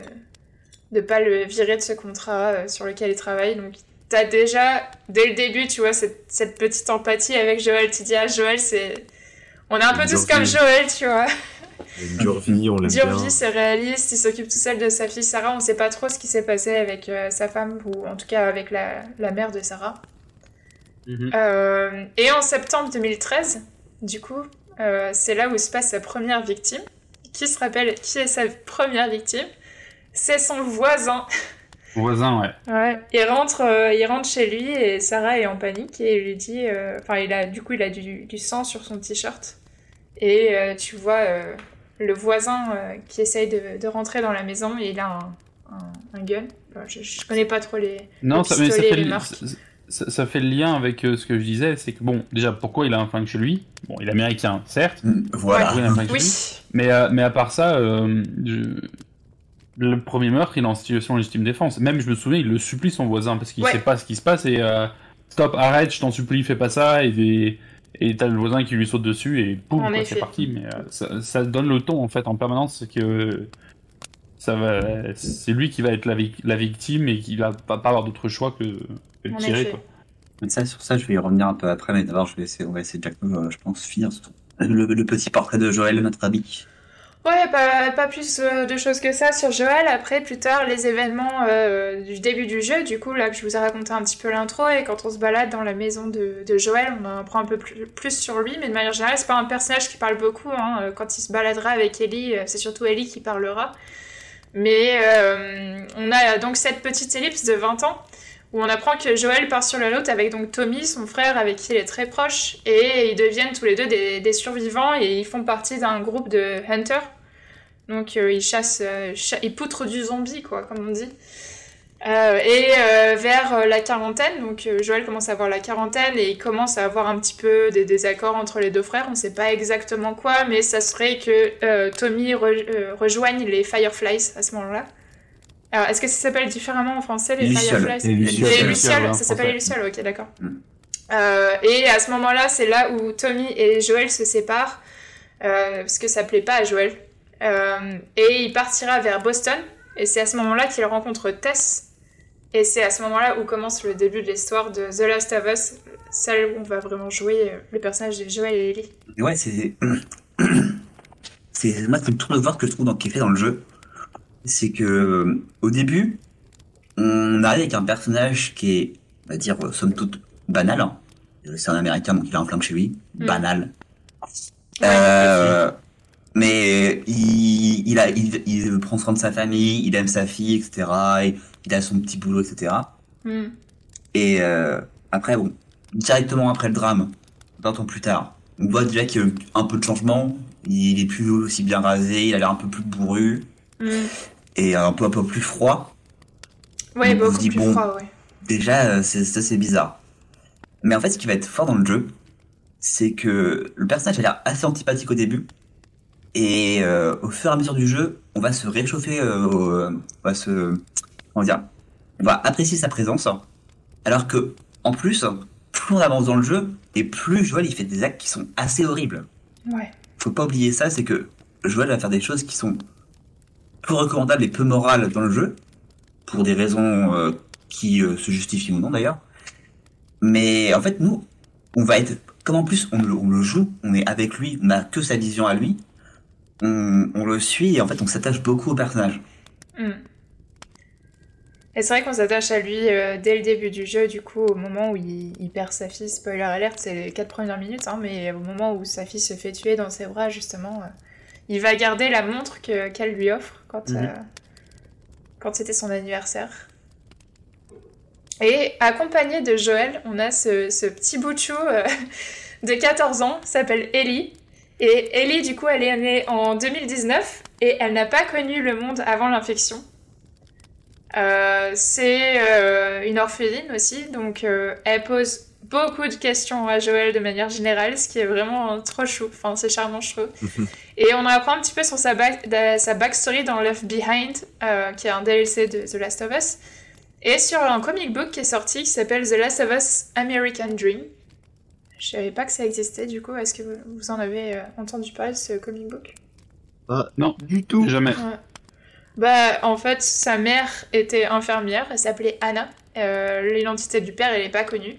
de pas le virer de ce contrat sur lequel il travaille. Donc, t'as déjà, dès le début, tu vois, cette, cette petite empathie avec Joël. Tu dis, ah, Joël, c'est... On est un peu tous comme. Joël, tu vois. Une dure vie, on l'aime Dure vie, c'est réaliste, il s'occupe tout seul de sa fille Sarah, on sait pas trop ce qui s'est passé avec euh, sa femme, ou en tout cas avec la, la mère de Sarah. Mhm. Euh, et en septembre 2013, du coup, euh, c'est là où se passe sa première victime. Qui se rappelle qui est sa première victime? C'est son voisin. Voisin, ouais. Ouais. Il rentre, euh, il rentre chez lui et Sarah est en panique et il lui dit, euh, enfin, il a, du coup, il a du, du sang sur son t-shirt et euh, tu vois euh, le voisin euh, qui essaye de, de rentrer dans la maison et il a un, un, un gun. Enfin, je, je connais pas trop les. Non, ça, mais ça fait, les le, marques. ça, ça- ça fait le lien avec euh, ce que je disais, c'est que bon, déjà pourquoi il a un flingue chez lui? Bon, il est américain, certes, Mm, Voilà. pourquoi il a un flingue chez Oui. lui? Mais, euh, mais à part ça, euh, je- le premier meurtre, il est en situation de légitime défense. Même, je me souviens, il le supplie son voisin parce qu'il Ouais. sait pas ce qui se passe et euh, stop, arrête, je t'en supplie, fais pas ça. Et, et t'as le voisin qui lui saute dessus et boum, c'est parti. Mais euh, ça, ça donne le ton en fait en permanence que ça va, c'est lui qui va être la, vic- la victime et qu'il va pas, pas avoir d'autre choix que, que de tirer. Quoi. Mais ça, sur ça, je vais y revenir un peu après, mais d'abord, je vais essayer, on va essayer de, euh, je pense, finir ce- le, le petit portrait de Joël, notre ami. Ouais, pas, plus euh, de choses que ça sur Joël. Après, plus tard, les événements euh, du début du jeu, du coup, là je vous ai raconté un petit peu l'intro, et quand on se balade dans la maison de, Joël, on en apprend un peu plus, sur lui, mais de manière générale, c'est pas un personnage qui parle beaucoup. Hein. Euh, Quand il se baladera avec Ellie, c'est surtout Ellie qui parlera. Mais on a donc cette petite ellipse de 20 ans où on apprend que Joël part sur la route avec donc Tommy, son frère avec qui il est très proche, et ils deviennent tous les deux des, survivants et ils font partie d'un groupe de hunters. Donc euh, ils chassent, euh, ils poutrent du zombie quoi, comme on dit. Euh, et vers la quarantaine, donc Joël commence à avoir la quarantaine et il commence à avoir un petit peu des désaccords entre les deux frères. On sait pas exactement quoi, mais ça serait que Tommy re- rejoigne les Fireflies à ce moment-là. Alors, est-ce que ça s'appelle différemment en français, les Les Lucioles. Fireflies Les Les Lucioles. Lucioles, Lucioles, ça s'appelle les. Lucioles, ok, d'accord. Mm. Euh, et à ce moment-là, c'est là où Tommy et Joël se séparent, euh, parce que ça plaît pas à Joël. Euh, et il partira vers Boston, et c'est à ce moment-là qu'il rencontre Tess, et c'est à ce moment-là où commence le début de l'histoire de The Last of Us, celle où on va vraiment jouer le personnage de Joël et Ellie. Ouais, c'est. C'est moi, c'est le tour de voir que je trouve dans, qui est fait dans le jeu. C'est que, euh, au début, on arrive avec un personnage qui est, on va dire, euh, somme toute, banal. hein. C'est un américain, donc il a un flingue chez lui. Mm. Banal. Euh, Mais il, il, a, il, il prend soin de sa famille, il aime sa fille, etc. Et il a son petit boulot, etc. Hmm. Et euh, après, bon, directement après le drame, 20 ans plus tard, on voit déjà qu'il y a eu un peu de changement. Il est plus aussi bien rasé, il a l'air un peu plus bourru Hmm. et un peu un peu plus froid. Ouais, beaucoup dit, plus bon. froid, ouais. Déjà, euh, c'est- ça c'est bizarre. Mais en fait, ce qui va être fort dans le jeu, c'est que le personnage a l'air assez antipathique au début. Et euh, au fur et à mesure du jeu, on va se réchauffer, euh, au- euh, on va se, comment dire, on va apprécier sa présence. Alors que, en plus, plus on avance dans le jeu, et plus Joël il fait des actes qui sont assez horribles. Ouais. Faut pas oublier ça, c'est que Joël va faire des choses qui sont peu recommandables et peu morales dans le jeu, pour des raisons euh, qui euh, se justifient ou non d'ailleurs. Mais en fait, nous, on va être, comme en plus on le, joue, on est avec lui, on n'a que sa vision à lui, on, le suit et en fait on s'attache beaucoup au personnage. Hmm. Et c'est vrai qu'on s'attache à lui euh, dès le début du jeu, du coup, au moment où il, perd sa fille. Spoiler alert, c'est les 4 premières minutes, hein, mais au moment où sa fille se fait tuer dans ses bras, justement, il va garder la montre que- qu'elle lui offre quand, Mhm. euh, quand c'était son anniversaire. Et accompagné de Joël, on a ce, ce petit bout de chou euh, de 14 ans, s'appelle Ellie. Et Ellie, du coup, elle est née en 2019 et elle n'a pas connu le monde avant l'infection. Euh, c'est euh, une orpheline aussi, donc elle pose beaucoup de questions à Joël de manière générale, ce qui est vraiment trop chou. Enfin, c'est charmant, je trouve. Et on apprend un petit peu sur sa, back- sa backstory dans Left Behind, euh, qui est un DLC de The Last of Us, et sur un comic book qui est sorti qui s'appelle The Last of Us American Dream. Je savais pas que ça existait, du coup, est-ce que vous, vous en avez euh, entendu parler de ce comic book? Pas Non. du tout. Jamais. Ouais. Bah, en fait, sa mère était infirmière, elle s'appelait Anna. Euh, L'identité du père, elle n'est pas connue.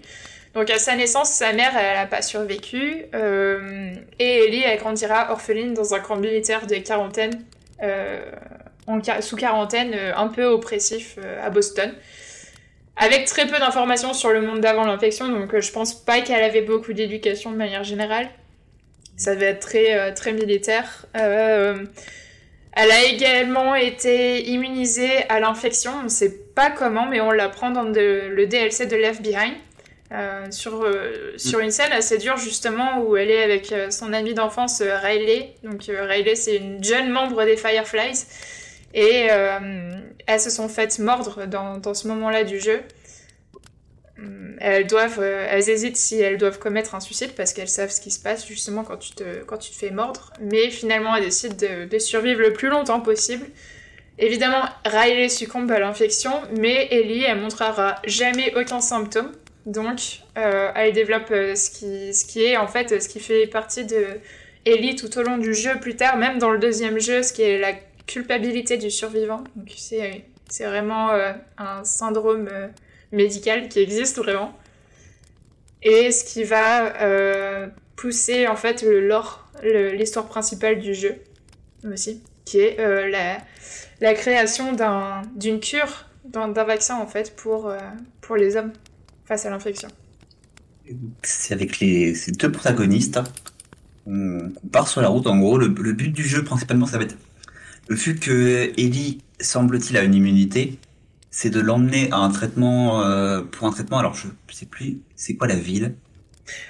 Donc, à sa naissance, sa mère, elle n'a pas survécu. euh, et Ellie, elle grandira orpheline dans un camp militaire de quarantaine, euh, sous quarantaine, euh, un peu oppressif euh, à Boston. Avec très peu d'informations sur le monde d'avant l'infection, donc euh, je pense pas qu'elle avait beaucoup d'éducation de manière générale. Ça devait être très, très militaire. Elle a également été immunisée à l'infection, on sait pas comment, mais on l'apprend dans le DLC de Left Behind. Euh, sur, euh, sur une scène assez dure justement où elle est avec euh, son amie d'enfance euh, Riley. Donc Riley c'est une jeune membre des Fireflies et elles se sont faites mordre dans, dans ce moment-là du jeu. Elles doivent, elles hésitent si elles doivent commettre un suicide parce qu'elles savent ce qui se passe justement quand tu te, quand tu te fais mordre. Mais finalement, elles décident de, de survivre le plus longtemps possible. Évidemment, Riley succombe à l'infection, mais Ellie, elle montrera jamais aucun symptôme. Donc, euh, elle développe euh, ce, qui, ce qui est en fait ce qui fait partie de Ellie tout au long du jeu plus tard, même dans le deuxième jeu, ce qui est la culpabilité du survivant. Donc, c'est c'est vraiment euh, un syndrome médical qui existe vraiment. Et ce qui va pousser en fait le l'histoire principale du jeu aussi, qui est la, création d'un- d'une cure, d'un d'un vaccin en fait pour, pour les hommes face à l'infection. C'est avec les, ces deux protagonistes qu'on qu'on part sur la route. En gros, le, le but du jeu principalement, ça va être vu que Ellie semble-t-il a une immunité, c'est de l'emmener à un traitement euh, pour un traitement. Alors je sais plus, c'est quoi la ville?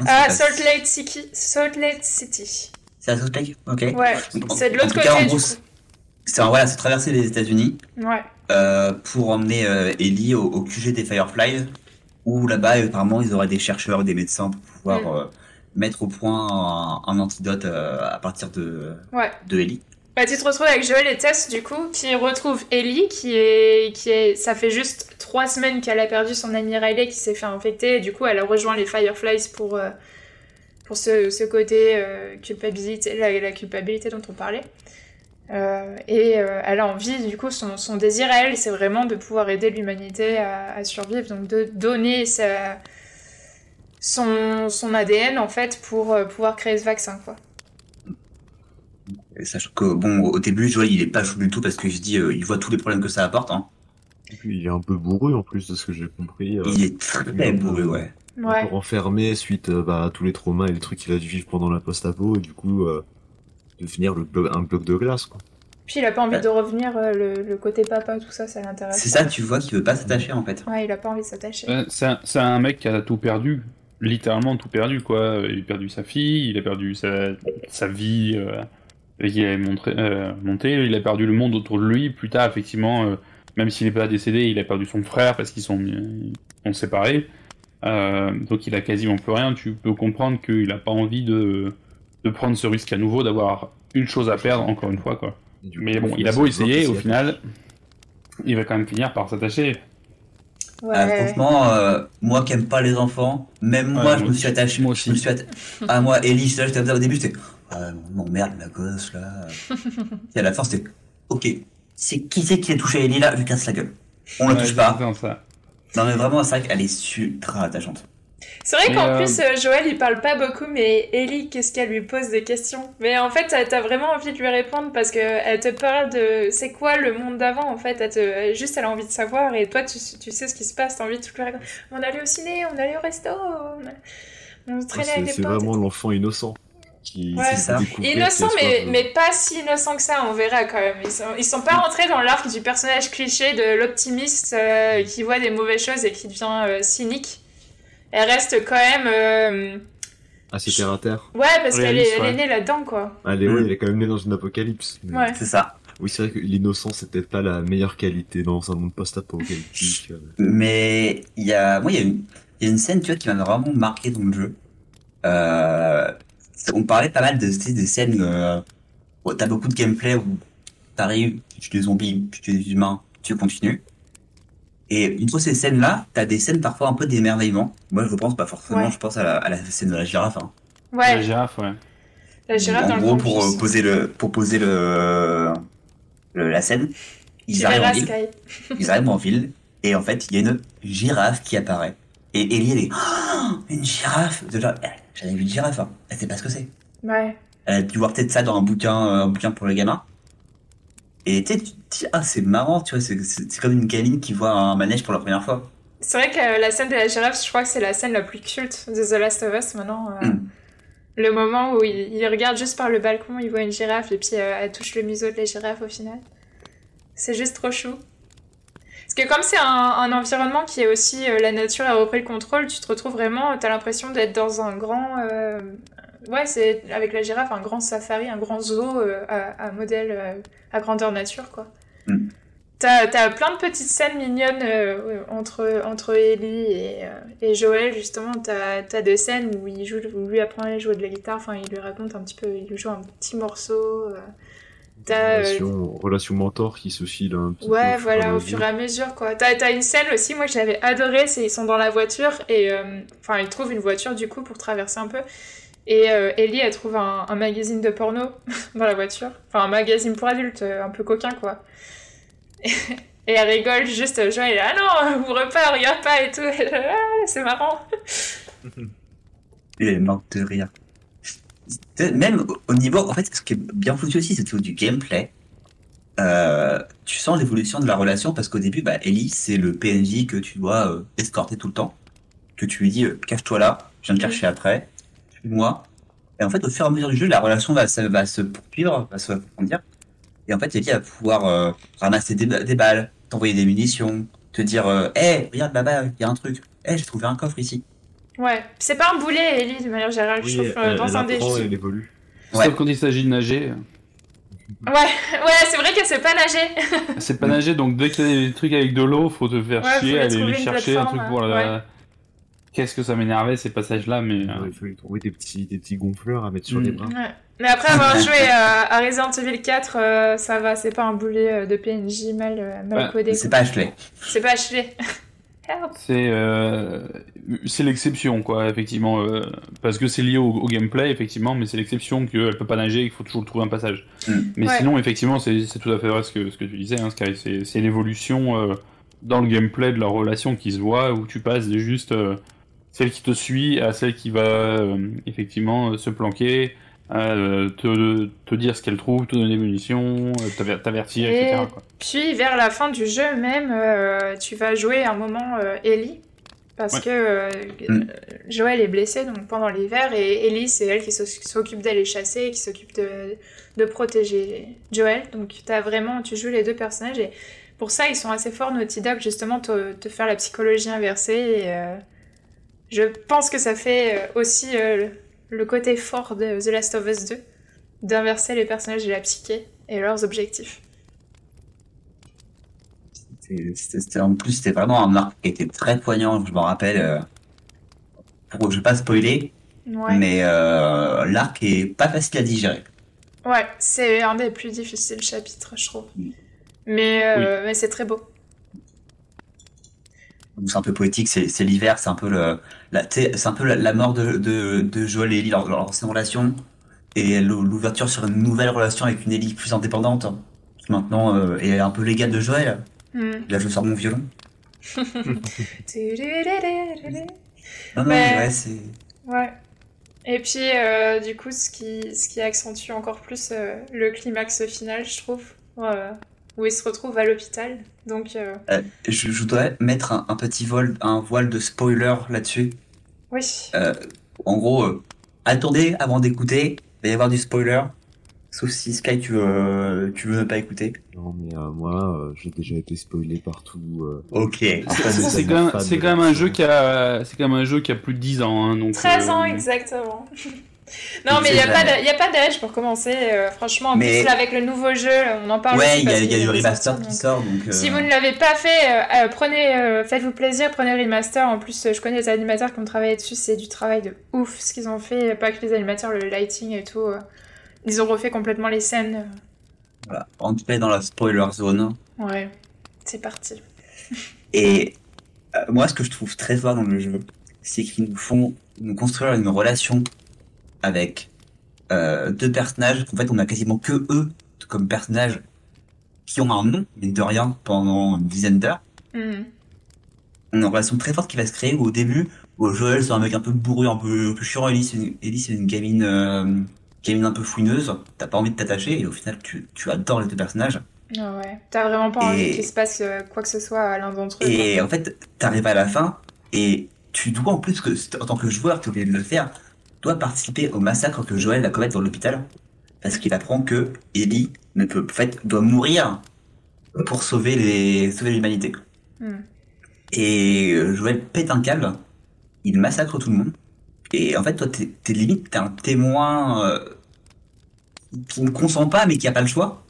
Ah, pas- Salt Lake City. Salt Lake City. C'est à Salt Lake, ok. Ouais, c'est de l'autre côté cas, en du gros, coup. C'est voilà, c'est traverser les États-Unis Ouais. euh, pour emmener euh, Ellie au, au QG des Fireflies, où là-bas apparemment ils auraient des chercheurs, des médecins pour pouvoir Mm. euh, mettre au point un, un antidote euh, à partir de Ouais. de Ellie. Bah, tu te retrouves avec Joël et Tess, du coup, qui retrouvent Ellie, qui est, qui est, ça fait juste trois semaines qu'elle a perdu son amie Riley, qui s'est fait infecter, et du coup, elle a rejoint les Fireflies pour, euh, pour ce, ce côté culpabilité, la, la culpabilité dont on parlait. Euh, et euh, elle a envie, du coup, son, son désir à elle, c'est vraiment de pouvoir aider l'humanité à, à survivre, donc de donner sa, son, son ADN, en fait, pour euh, pouvoir créer ce vaccin, quoi. Sachant que bon, au début, Joël il est pas chaud du tout parce qu'il se dit, euh, il voit tous les problèmes que ça apporte. Hein. Et puis, il est un peu bourru en plus de ce que j'ai compris. euh, Il est très bourré, ouais. un Ouais. peu renfermé suite euh, bah, à tous les traumas et les trucs qu'il a dû vivre pendant la post-apo et du coup euh, devenir le blo- un bloc de glace, quoi. Puis il a pas envie Ouais. de revenir, euh, le, le côté papa, tout ça, ça l'intéresse. C'est ça, tu vois, qu'il veut pas s'attacher en fait. Ouais, il a pas envie de s'attacher. Euh, C'est un, mec qui a tout perdu, littéralement tout perdu quoi. Il a perdu sa fille, il a perdu sa, sa vie euh, qu'il avait montré, euh, monté, il a perdu le monde autour de lui. Plus tard, effectivement, euh, même s'il n'est pas décédé, il a perdu son frère parce qu'ils sont, sont séparés. Euh, donc il a quasiment plus rien. Tu peux comprendre qu'il n'a pas envie de, de prendre ce risque à nouveau, d'avoir une chose à perdre encore une fois quoi. Du Mais coup, bon, il a final, beau essayer, au final, il va quand même finir par s'attacher. Ouais. Ah, franchement, euh, moi qui aime pas les enfants, même Ouais, moi, moi je me suis attaché. Moi Je me aussi. suis atta- Ah, moi, Ellie, là, j'étais au début, c'était. Ah, non, merde, la gosse, là. Et à la fin, c'était. Ok, c'est qui c'est qui a touché Ellie, là Je lui casse la gueule. On la Ouais, touche pas. ça. Non, mais vraiment, c'est vrai qu'elle est ultra attachante. C'est vrai qu'en euh, plus, euh, Joël, il parle pas beaucoup, mais Ellie, qu'est-ce qu'elle lui pose des questions? Mais en fait, t'as vraiment envie de lui répondre parce que elle te parle de c'est quoi le monde d'avant, en fait? Elle te... elle- Juste, elle a envie de savoir, et toi, tu, tu sais ce qui se passe, t'as envie de tout lui raconter. On allait au ciné, on allait au resto, on, on traînait c'est avec les c'est vraiment l'enfant innocent qui Ouais. ça. Innocent, mais, de- mais pas si innocent que ça, on verra quand même. Ils sont, ils sont pas rentrés dans l'arc du personnage cliché de l'optimiste euh, qui voit des mauvaises choses et qui devient euh, cynique. Elle reste quand même. euh, assez terre à terre. Ouais, parce qu'elle est, elle est née là-dedans, quoi. Allez, Mm. ouais, il est quand même né dans une apocalypse. Mais- Ouais. C'est ça. Oui, c'est vrai que l'innocence, c'est peut-être pas la meilleure qualité dans un monde post-apocalyptique. euh. Mais il y a, moi, il y a une, il y a une scène, tu vois, qui m'a vraiment marqué dans le jeu. Euh, on parlait pas mal de, des scènes, euh, où t'as beaucoup de gameplay où t'arrives, tu tues des zombies, tu tues des humains, tu continues. Et une fois ces scènes-là, t'as des scènes parfois un peu d'émerveillement. Moi, je pense pas forcément, Ouais. je pense à la, à la scène de la girafe. Hein. La Ouais, girafe, ouais. la girafe dans en le gros, pour campus. euh, poser le, pour poser le, le- la scène, ils arrivent en ville. Sky. Ils arrivent en ville et en fait il y a une girafe qui apparaît. Et Ellie elle est Oh, une girafe. J'avais vu une girafe. Hein. Elle sait pas ce que c'est. Ouais. Elle a dû voir peut-être ça dans un bouquin, euh, un bouquin pour les gamins. Et tu te dis ah c'est marrant, tu vois, c'est- comme une gamine qui voit un manège pour la première fois. C'est vrai que la scène de la girafe, je crois que c'est la scène la plus culte de The Last of Us maintenant. euh, Mm. Le moment où il, il regarde juste par le balcon, il voit une girafe et puis euh, elle touche le museau de la girafe au final. C'est juste trop chou. Parce que comme c'est un, un environnement qui est aussi euh, la nature a repris le contrôle, tu te retrouves vraiment, t'as l'impression d'être dans un grand, ouais c'est avec la girafe un grand safari, un grand zoo euh, à, à modèle euh, à grandeur nature quoi. Mm. T'as t'as plein de petites scènes mignonnes euh, entre, entre Ellie et, euh, et Joël, justement. T'as as des scènes où, il joue, où lui apprend à jouer de la guitare, enfin, il lui raconte un petit peu, il lui joue un petit morceau. euh. T'as, euh, relation, relation mentor qui se file un petit peu. Ouais, voilà, au fur mesure. et à mesure, quoi. T'as t'as une scène aussi, moi, que j'avais adoré, c'est ils sont dans la voiture et, euh, enfin, ils trouvent une voiture, du coup, pour traverser un peu. Et euh, Ellie, elle trouve un, un magazine de porno dans la voiture. Enfin, un magazine pour adultes, euh, un peu coquin, quoi. Et elle rigole juste, est ah non, ouvre pas, regarde pas et tout. Ah, c'est marrant. Elle manque de rire. Même au- au niveau, en fait, ce qui est bien foutu aussi, c'est au niveau du gameplay. Euh, tu sens l'évolution de la relation parce qu'au début, bah, Ellie, c'est le PNJ que tu dois euh, escorter tout le temps. Que tu lui dis, euh, cache-toi là, je viens te chercher après, suis-moi. Et en fait, au fur et à mesure du jeu, la relation va, se- va se poursuivre, va se approfondir. Et en fait, Ellie va pouvoir euh, ramasser des, des balles, t'envoyer des munitions, te dire, euh, hé, regarde là-bas, il y a un truc. Hé, j'ai trouvé un coffre ici. Ouais, c'est pas un boulet, Ellie, de manière générale, Oui, je trouve, euh, elle, dans elle un défi. elle évolue. Ouais. Sauf quand il s'agit de nager. Ouais, ouais, c'est vrai qu'elle sait pas nager. C'est pas nager, donc dès qu'il y a des trucs avec de l'eau, faut te faire Ouais, chier, aller chercher un truc pour la... ouais. Qu'est-ce que ça m'énervait ces passages-là, mais... euh, Ouais, il faut lui trouver des petits, des petits gonfleurs à mettre sur Mm. les bras. Ouais. Mais après avoir joué euh, à Resident Evil 4, euh, ça va, c'est pas un boulet euh, de PNJ mal, mal Ouais, codé. C'est pas Ashley. C'est pas Ashley. C'est euh, c'est l'exception, quoi, effectivement. euh, parce que c'est lié au, au gameplay, effectivement, mais c'est l'exception qu'elle peut pas nager et qu'il faut toujours trouver un passage. Mm. Mais Ouais. sinon, effectivement, c'est c'est tout à fait vrai ce que, ce que tu disais, hein, Sky. C'est c'est l'évolution euh, dans le gameplay de la relation qui se voit, où tu passes de juste euh, celle qui te suit à celle qui va euh, effectivement euh, se planquer, euh, te, te dire ce qu'elle trouve, te donner des munitions, t'aver- t'avertir, Et- etc. quoi. Puis vers la fin du jeu même, euh, tu vas jouer un moment euh, Ellie. Parce Ouais. que euh, Mm. Joël est blessé donc pendant l'hiver et Ellie c'est elle qui s'oc- s'occupe d'aller chasser, qui s'occupe de, de protéger Joël. Donc t'as vraiment, tu joues les deux personnages et pour ça ils sont assez forts Naughty Dog justement te, te faire la psychologie inversée. Et, euh, je pense que ça fait euh, aussi euh, le, côté fort de The Last of Us 2 d'inverser les personnages et la psyché et leurs objectifs. C'était- c'était- c'était- en plus, c'était vraiment un arc qui était très poignant, je me rappelle. euh, pour, je vais pas spoiler, Ouais. mais euh, l'arc est pas facile à digérer. Ouais, c'est un des plus difficiles chapitres, je trouve. Oui. Mais, euh, mais c'est très beau. C'est un peu poétique, c'est l'hiver, c'est un peu le, c'est un peu la, la mort de, de, de Joel et Ellie, leur, leur ancienne relation, et l'ou- l'ouverture sur une nouvelle relation avec une Ellie plus indépendante, qui maintenant euh, est un peu l'égale de Joël. Hmm. Là, je sors mon violon. Non, non, Ouais. mais ouais, c'est. Ouais. Et puis, euh, du coup, ce qui, ce qui accentue encore plus euh, le climax final, je trouve, euh, où il se retrouve à l'hôpital. Donc, euh, Euh, je, je voudrais mettre un, un petit vol, un voile de spoiler là-dessus. oui. Euh, en gros, euh, attendez avant d'écouter, il va y avoir du spoiler. Sauf si Sky, tu veux, tu veux ne pas écouter. Non, mais euh, moi, euh, j'ai déjà été spoilé partout. euh. Ok. Après, C'est quand, même, quand un jeu qui a, c'est quand même un jeu qui a plus de 10 ans, hein, donc. 13 ans, euh, exactement. non, mais il n'y a, a pas d'âge pour commencer. euh, franchement, en Mais- plus, là, avec le nouveau jeu, on en parle Ouais, il y a, y des remaster qui sort, donc. euh, Si vous ne l'avez pas fait, euh, prenez, faites-vous plaisir, prenez le remaster. En plus, je connais les animateurs qui ont travaillé dessus, c'est du travail de ouf ce qu'ils ont fait. Pas que les animateurs, le lighting et tout. ils ont refait complètement les scènes. Voilà. Tout cas, dans la spoiler zone. Ouais, c'est parti. Et moi, ce que je trouve très fort dans le jeu, c'est qu'ils nous font nous construire une relation avec euh, deux personnages. En fait, on a quasiment que eux comme personnages qui ont un nom, mais de rien, pendant une dizaine d'heures. On a une relation très forte qui va se créer où, au début, où Joël c'est un mec un peu bourru, un peu, un peu chiant, Ellie c'est une, Ellie, c'est une gamine, euh, gamine un peu fouineuse, t'as pas envie de t'attacher, et au final tu, tu adores les deux personnages. Ah ouais. T'as vraiment pas envie qu'il se passe euh, quoi que ce soit à l'un d'entre eux. quoi. Et en fait, t'arrives à la fin, et tu dois en plus, que en tant que joueur, tu oublié de le faire, dois participer au massacre que Joël va commettre dans l'hôpital, parce qu'il apprend que Ellie ne peut, en fait, doit mourir pour sauver les, sauver l'humanité. Mhm. Et euh, Joël pète un câble, il massacre tout le monde. Et en fait, toi, t'es, limite, t'es un témoin euh, qui ne consent pas, mais qui a pas le choix,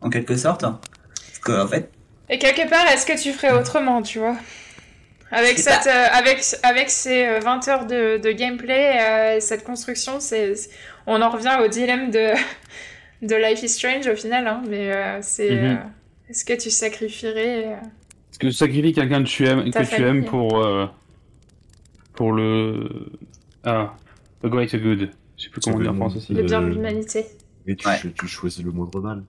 en quelque sorte. Parce que, en fait, Et quelque part, est-ce que tu ferais autrement, tu vois? Avec, cette, euh, avec, avec ces euh, 20 heures de, de gameplay, euh, cette construction, c'est, on en revient au dilemme de, de Life is Strange au final. Hein, mais euh, c'est. Mhm. euh, est-ce que tu sacrifierais. euh, Est-ce que tu sacrifies quelqu'un que tu aimes, que tu aimes pour, euh, pour le. Ah, The Great Good. Je sais plus comment Sauver dire en aussi. le bien de Euh, l'humanité Et tu, Ouais. tu choisis le moindre mal.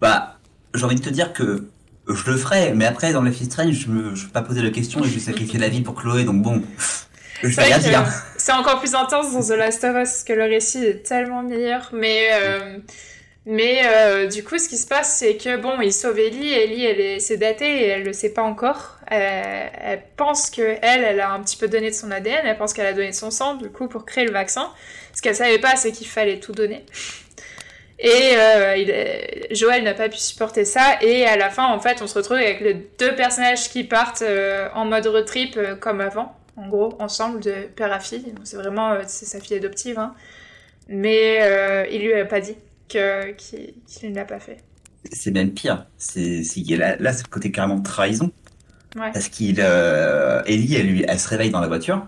bah, j'ai envie de te dire que je le ferais, mais après, dans Life is Strange, je me, je peux pas poser la question et je vais sacrifier la vie pour Chloé, donc bon, C'est vais encore plus intense dans The Last of Us, parce que le récit est tellement meilleur. Mais, euh, mais euh, du coup, ce qui se passe, c'est que bon, il sauve Ellie. Ellie, elle est sédatée et elle le sait pas encore. Euh, elle pense que elle, elle a un petit peu donné de son ADN. Elle pense qu'elle a donné de son sang, du coup, pour créer le vaccin. Ce qu'elle savait pas, c'est qu'il fallait tout donner. Et euh, il Joël n'a pas pu supporter ça. Et à la fin, en fait, on se retrouve avec les deux personnages qui partent euh, en mode road trip euh, comme avant en gros, ensemble de père à fille. C'est vraiment euh, c'est sa fille adoptive, hein. mais euh, il lui a pas dit que qu'il qu'il ne l'a pas fait. C'est même pire. C'est, là, là, c'est le côté carrément trahison. Ouais. Parce qu'il, euh, Ellie, elle, lui, elle se réveille dans la voiture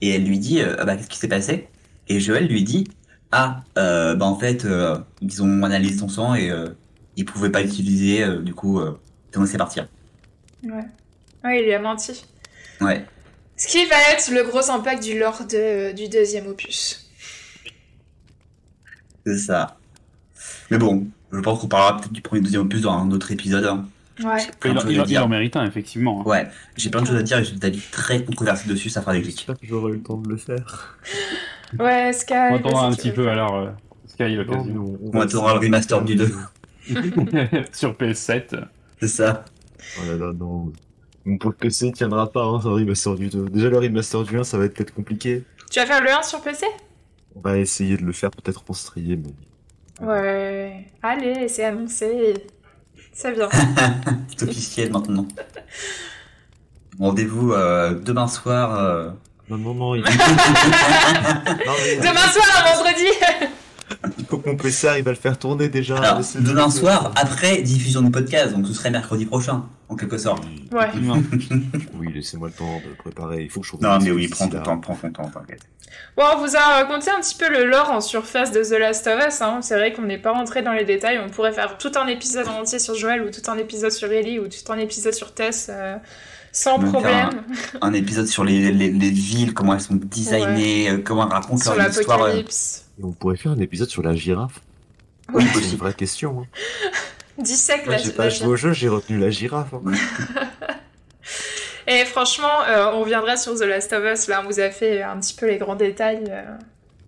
et elle lui dit, euh, ah bah, qu'est-ce qui s'est passé? Et Joël lui dit, ah, euh, bah en fait, euh, ils ont analysé ton sang et euh, ils pouvaient pas l'utiliser, euh, du coup, euh, ils ont laissé partir. Ouais. Ouais, il lui a menti. Ouais. Ce qui va être le gros impact du lore de- du deuxième opus. C'est ça. Mais bon, je pense qu'on parlera peut-être du premier et deuxième opus dans un autre épisode. hein. Ouais. Plein Il, de en- choses il il dire. en mérite un, effectivement. hein. Ouais, j'ai plein de choses à dire et j'ai des avis très controversés dessus, ça fera des clics. J'espère que j'aurai eu le temps de le faire. Ouais, Sky. On attendra un petit peu alors. euh, Sky Non, l'occasion. On attendra le remaster du 2. Sur PS7. C'est ça. Oh là là, non. Mon PC tiendra pas, hein, sur le remaster du 2. Déjà, le remaster du 1, ça va être peut-être compliqué. Tu vas faire le 1 sur PC On va essayer de le faire peut-être en stream. mais- Ouais. Allez, c'est annoncé. Ça vient. C'est officiel maintenant. Rendez-vous euh, demain soir. euh, Non, non, non, il... non, mais Demain soir, vendredi il faut que mon PC arrive à le faire tourner déjà. Alors, demain soir, après diffusion du podcast, donc ce serait mercredi prochain, en quelque sorte. Ouais. Oui, laissez-moi le temps de préparer. Il faut que je trouve Non, mais oui, prends ton temps, prends ton temps, t'inquiète. Bon, on vous a raconté un petit peu le lore en surface de The Last of Us. Hein. C'est vrai qu'on n'est pas rentré dans les détails. On pourrait faire tout un épisode entier sur Joel ou tout un épisode sur Ellie ou tout un épisode sur Tess euh, sans problème. Un épisode sur les, les, les villes, comment elles sont designées, euh, comment elles racontent Sur leur histoire. euh. Et on pourrait faire un épisode sur la girafe. Oui. C'est une vraie question. Hein. Dissèque Moi, la, j'ai pas joué au jeu, j'ai retenu la girafe. hein. Et franchement, euh, on reviendra sur The Last of Us. Là, on vous a fait un petit peu les grands détails. euh,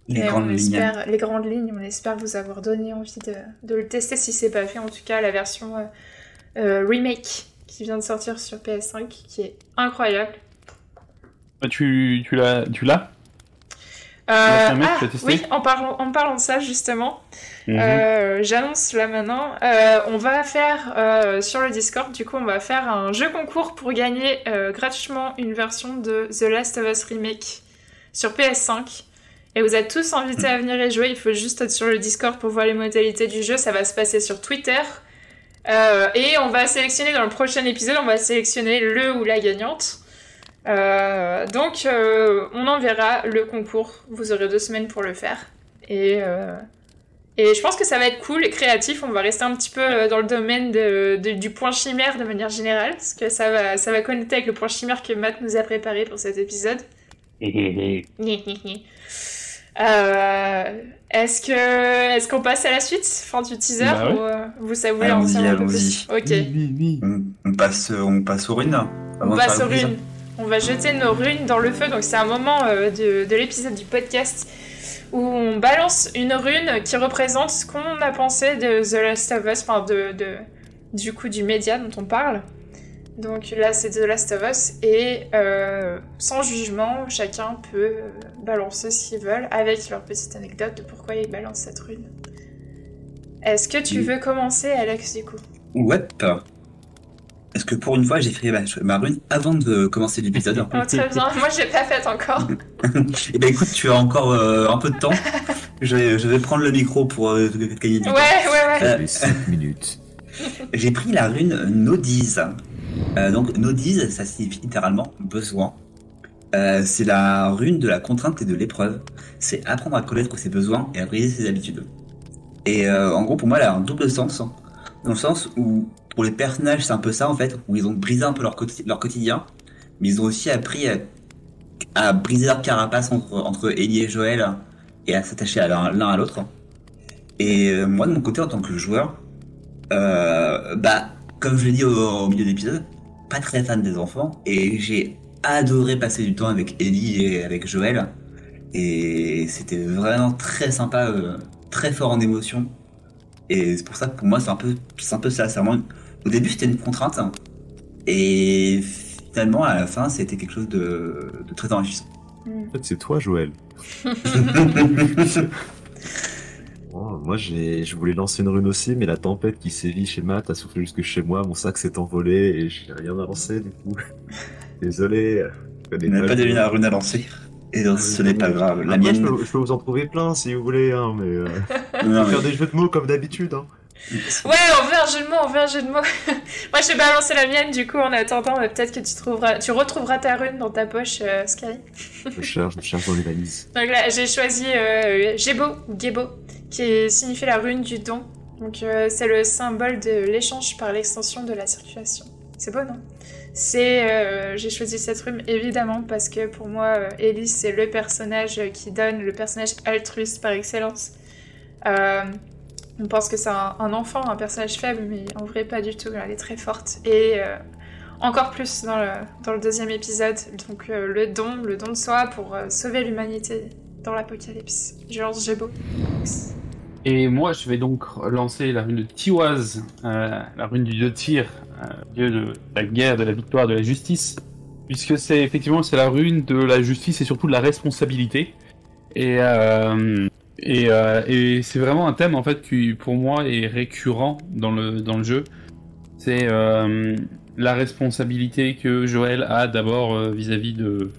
Les et grandes on lignes. espère, les grandes lignes, on espère vous avoir donné envie de, de le tester si c'est pas fait. En tout cas, la version euh, euh, remake qui vient de sortir sur PS5 qui est incroyable. Bah, Tu, tu l'as tu l'as? Euh, mec, ah, oui, en parlant, en parlant de ça justement, Mhm. euh, j'annonce là maintenant, euh, on va faire euh, sur le Discord, du coup, on va faire un jeu concours pour gagner euh, gratuitement une version de The Last of Us Remake sur PS5. Et vous êtes tous invités à venir y jouer, il faut juste être sur le Discord pour voir les modalités du jeu, ça va se passer sur Twitter. Euh, et on va sélectionner dans le prochain épisode, on va sélectionner le ou la gagnante. Euh, donc, euh, on enverra le concours. Vous aurez deux semaines pour le faire. Et, et je pense que ça va être cool et créatif. On va rester un petit peu dans le domaine de- de- du point chimère de manière générale, parce que ça va, ça va connecter avec le point chimère que Matt nous a préparé pour cet épisode. Euh, est-ce que est-ce qu'on passe à la suite, fin du teaser Bah ouais. ou euh, vous en Allons-y, savoir un peu allons-y. plus Ok. Oui, oui, oui. On, on passe, on passe aux. On passe runes. On va jeter nos runes dans le feu. Donc c'est un moment euh, de, de l'épisode du podcast où on balance une rune qui représente ce qu'on a pensé de The Last of Us, enfin de, de- du coup du média dont on parle. Donc là c'est The Last of Us et euh, sans jugement, chacun peut euh, balancer ce qu'ils veulent avec leur petite anecdote de pourquoi ils balancent cette rune. Est-ce que tu Mm. veux commencer Alex du coup? Ouais. Est-ce que pour une fois j'ai fait ma, ma rune avant de commencer l'épisode? Oh, Très bien, moi je l'ai pas faite encore. Eh ben écoute, tu as encore euh, un peu de temps. Je vais, je vais prendre le micro pour euh, gagner du Ouais, temps. ouais, ouais. Euh, Les 5 minutes. J'ai pris la rune Nodiz. Euh, donc Nodiz, ça signifie littéralement besoin. Euh, c'est la rune de la contrainte et de l'épreuve. C'est apprendre à connaître ses besoins et à briser ses habitudes. Et euh, en gros, pour moi, elle a un double sens. hein. Dans le sens où, pour les personnages, c'est un peu ça en fait, où ils ont brisé un peu leur, leur quotidien, mais ils ont aussi appris à, briser leur carapace entre, entre Ellie et Joël et à s'attacher l'un à l'autre. Et moi, de mon côté, en tant que joueur, bah, comme je l'ai dit au, au milieu de l'épisode, pas très fan des enfants, et j'ai adoré passer du temps avec Ellie et avec Joël, et c'était vraiment très sympa, euh, très fort en émotion, et c'est pour ça que pour moi c'est un peu, c'est un peu ça, c'est vraiment, au début c'était une contrainte, et finalement à la fin c'était quelque chose de, de très enrichissant. En fait, c'est toi, Joël. Moi, j'ai, je voulais lancer une rune aussi, mais la tempête qui sévit chez Matt a soufflé jusque chez moi. Mon sac s'est envolé et j'ai rien à lancer du coup. Désolé. Il n'a pas de à rune à lancer, et donc, ce n'est pas grave, la Après, je, mienne... peux, je peux vous en trouver plein si vous voulez, hein, mais euh, Non, mais- faire des jeux de mots comme d'habitude. Hein. Ouais, on veut un jeu de mots, on veut un jeu de mots. Moi, je vais balancer la mienne, du coup, en attendant, peut-être que tu trouveras, tu retrouveras ta rune dans ta poche, euh, Sky. Je cherche, je cherche dans les valises. Donc là, j'ai choisi euh, Gebo, ou Gebo, qui signifie la rune du don. Donc, euh, c'est le symbole de l'échange par l'extension de la circulation. C'est beau, non? C'est, euh, j'ai choisi cette rune évidemment parce que pour moi, euh, Ellie c'est le personnage qui donne, le personnage altruiste par excellence. On pense que c'est un, enfant, un personnage faible, mais en vrai pas du tout. Elle est très forte et encore plus dans le, dans le deuxième épisode. Donc le don, le don de soi pour sauver l'humanité dans l'apocalypse. Je lance Gébo. Et moi, je vais donc lancer la rune de Tiwaz, euh, la rune du deux tir, dieu de la guerre, de la victoire, de la justice, puisque c'est effectivement c'est la rune de la justice et surtout de la responsabilité. Et euh, et, euh, et c'est vraiment un thème en fait qui pour moi est récurrent dans le dans le jeu. C'est euh, la responsabilité que Joël a d'abord euh, vis-à-vis de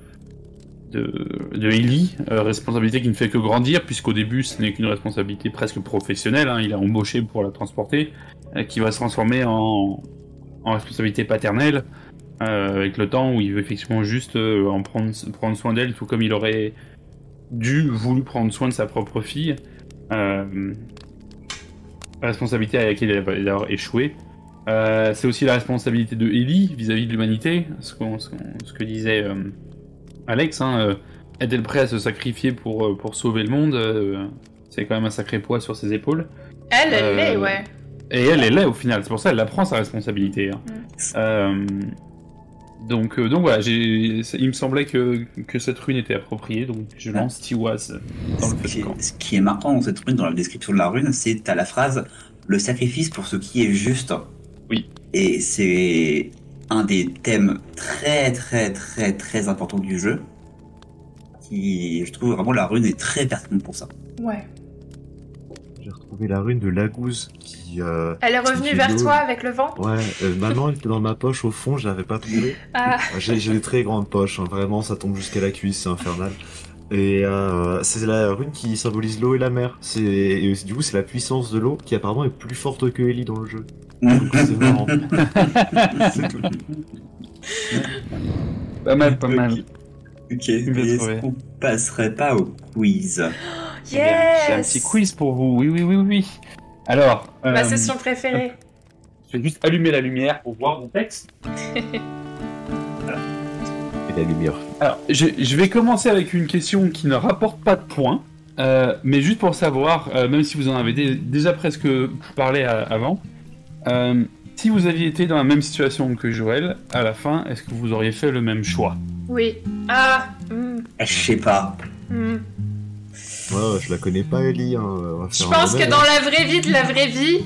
de, Ellie, euh, responsabilité qui ne fait que grandir, puisqu'au début ce n'est qu'une responsabilité presque professionnelle, hein, il a embauché pour la transporter, euh, qui va se transformer en, responsabilité paternelle, euh, avec le temps où il veut effectivement juste en prendre, prendre soin d'elle, tout comme il aurait dû, voulu prendre soin de sa propre fille. Responsabilité à laquelle il a d'ailleurs échoué. C'est aussi la responsabilité de Ellie vis-à-vis de l'humanité, ce, que disait Alex. Hein, euh, est-elle prête à se sacrifier pour, euh, pour sauver le monde euh, C'est quand même un sacré poids sur ses épaules. Elle, elle l'est, ouais. Et elle, elle l'est au final. C'est pour ça qu'elle prend sa responsabilité. hein. Mm. Euh, donc, euh, donc voilà, j'ai- il me semblait que, que cette rune était appropriée, donc je lance Tiwaz dans Ce le qui, camp. est, ce qui est marquant dans cette rune, dans la description de la rune, c'est t'as la phrase le sacrifice pour ce qui est juste. Oui. Et c'est un des thèmes très très très très importants du jeu. Qui, je trouve vraiment la rune est très pertinente pour ça. Ouais. J'ai retrouvé la rune de Lagouze qui. euh, Elle est revenue vers toi avec le vent Ouais, euh, maintenant elle était dans ma poche au fond, je l'avais pas trouvée. Ah, J'ai j'ai des très grandes poches, hein, vraiment ça tombe jusqu'à la cuisse, c'est infernal. Et euh, c'est la rune qui symbolise l'eau et la mer. C'est et du coup c'est la puissance de l'eau qui apparemment est plus forte que Ellie dans le jeu. Donc c'est marrant. c'est tout. Pas mal, pas mal. Ok, vais est-ce qu'on passerait pas au quiz? Eh bien, J'ai un yes petit quiz pour vous. Oui, oui, oui, oui. Alors, Ma euh, session préférée. je vais juste allumer la lumière pour voir mon texte. Et la lumière. Alors, je, je vais commencer avec une question qui ne rapporte pas de points, euh, mais juste pour savoir, euh, même si vous en avez dé- déjà presque parlé à- avant, euh, si vous aviez été dans la même situation que Joël, à la fin, est-ce que vous auriez fait le même choix? Oui. Ah, hmm, Je sais pas. Ouais, je la connais pas Ellie. Hein. Je pense que dans hein. la vraie vie de la vraie vie,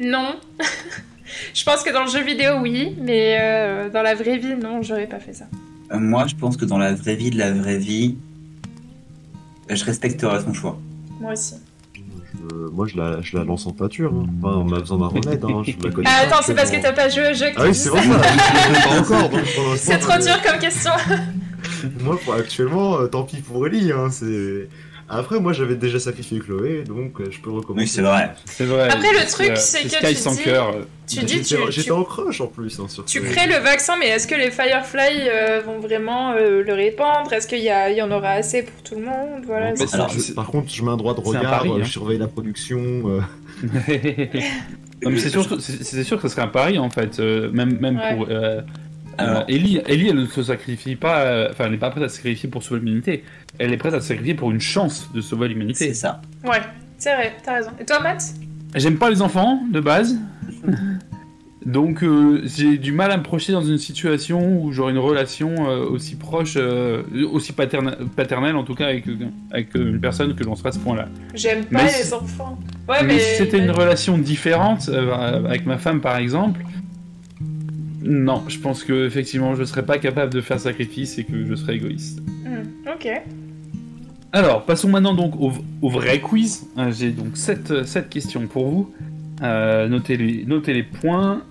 non. Je pense que dans le jeu vidéo, oui, mais euh, dans la vraie vie, non, j'aurais pas fait ça. Euh, Moi, je pense que dans la vraie vie de la vraie vie, je respecterais son choix. Moi aussi. Je- moi je la, je la lance en pâture. Hein. Enfin, on a besoin d'un remède. Hein. Je la connais Ah, pas attends, c'est parce que t'as pas joué au jeu que Ah tu oui, dis c'est ça. vrai ça. Je pas encore. Donc pour l'instant, C'est trop je- dur comme question. Moi, pour actuellement, euh, tant pis pour Ellie. Hein. C'est. Après, moi, j'avais déjà sacrifié Chloé, donc euh, je peux recommencer. Oui, c'est vrai. C'est vrai. Après, le truc, c'est que Sky tu sans dis- cœur. Tu dis, tu, J'étais tu, en crush en plus. Hein, sur tu crées le vaccin, mais est-ce que les Firefly euh, vont vraiment euh, le répandre? Est-ce qu'il y, a- il y en aura assez pour tout le monde? Voilà. Non, c'est- Mais Alors, je- par contre, je mets un droit de c'est un regard, pari, euh, hein. je surveille la production. euh, non, mais c'est sûr, c'est c'est sûr que ce serait un pari en fait, euh, même, même Ouais. pour. Euh, Alors. Ellie, Ellie, elle ne se sacrifie pas, euh, enfin, elle n'est pas prête à se sacrifier pour sauver l'humanité. Elle est prête à se sacrifier pour une chance de sauver l'humanité. C'est ça. Ouais, c'est vrai, t'as raison. Et toi, Matt? J'aime pas les enfants de base, donc euh, j'ai du mal à me projeter dans une situation où j'aurai une relation euh, aussi proche, euh, aussi paternelle en tout cas avec, avec euh, une personne que j'en serais à ce point-là. J'aime pas Mais les si- enfants. Ouais, mais, mais. si c'était une relation différente euh, avec ma femme par exemple, non, je pense que effectivement je serais pas capable de faire sacrifice et que je serais égoïste. Hmm, ok. Alors, passons maintenant donc au, au vrai quiz. Euh, J'ai donc sept, sept questions pour vous. Euh, notez, les, notez les points.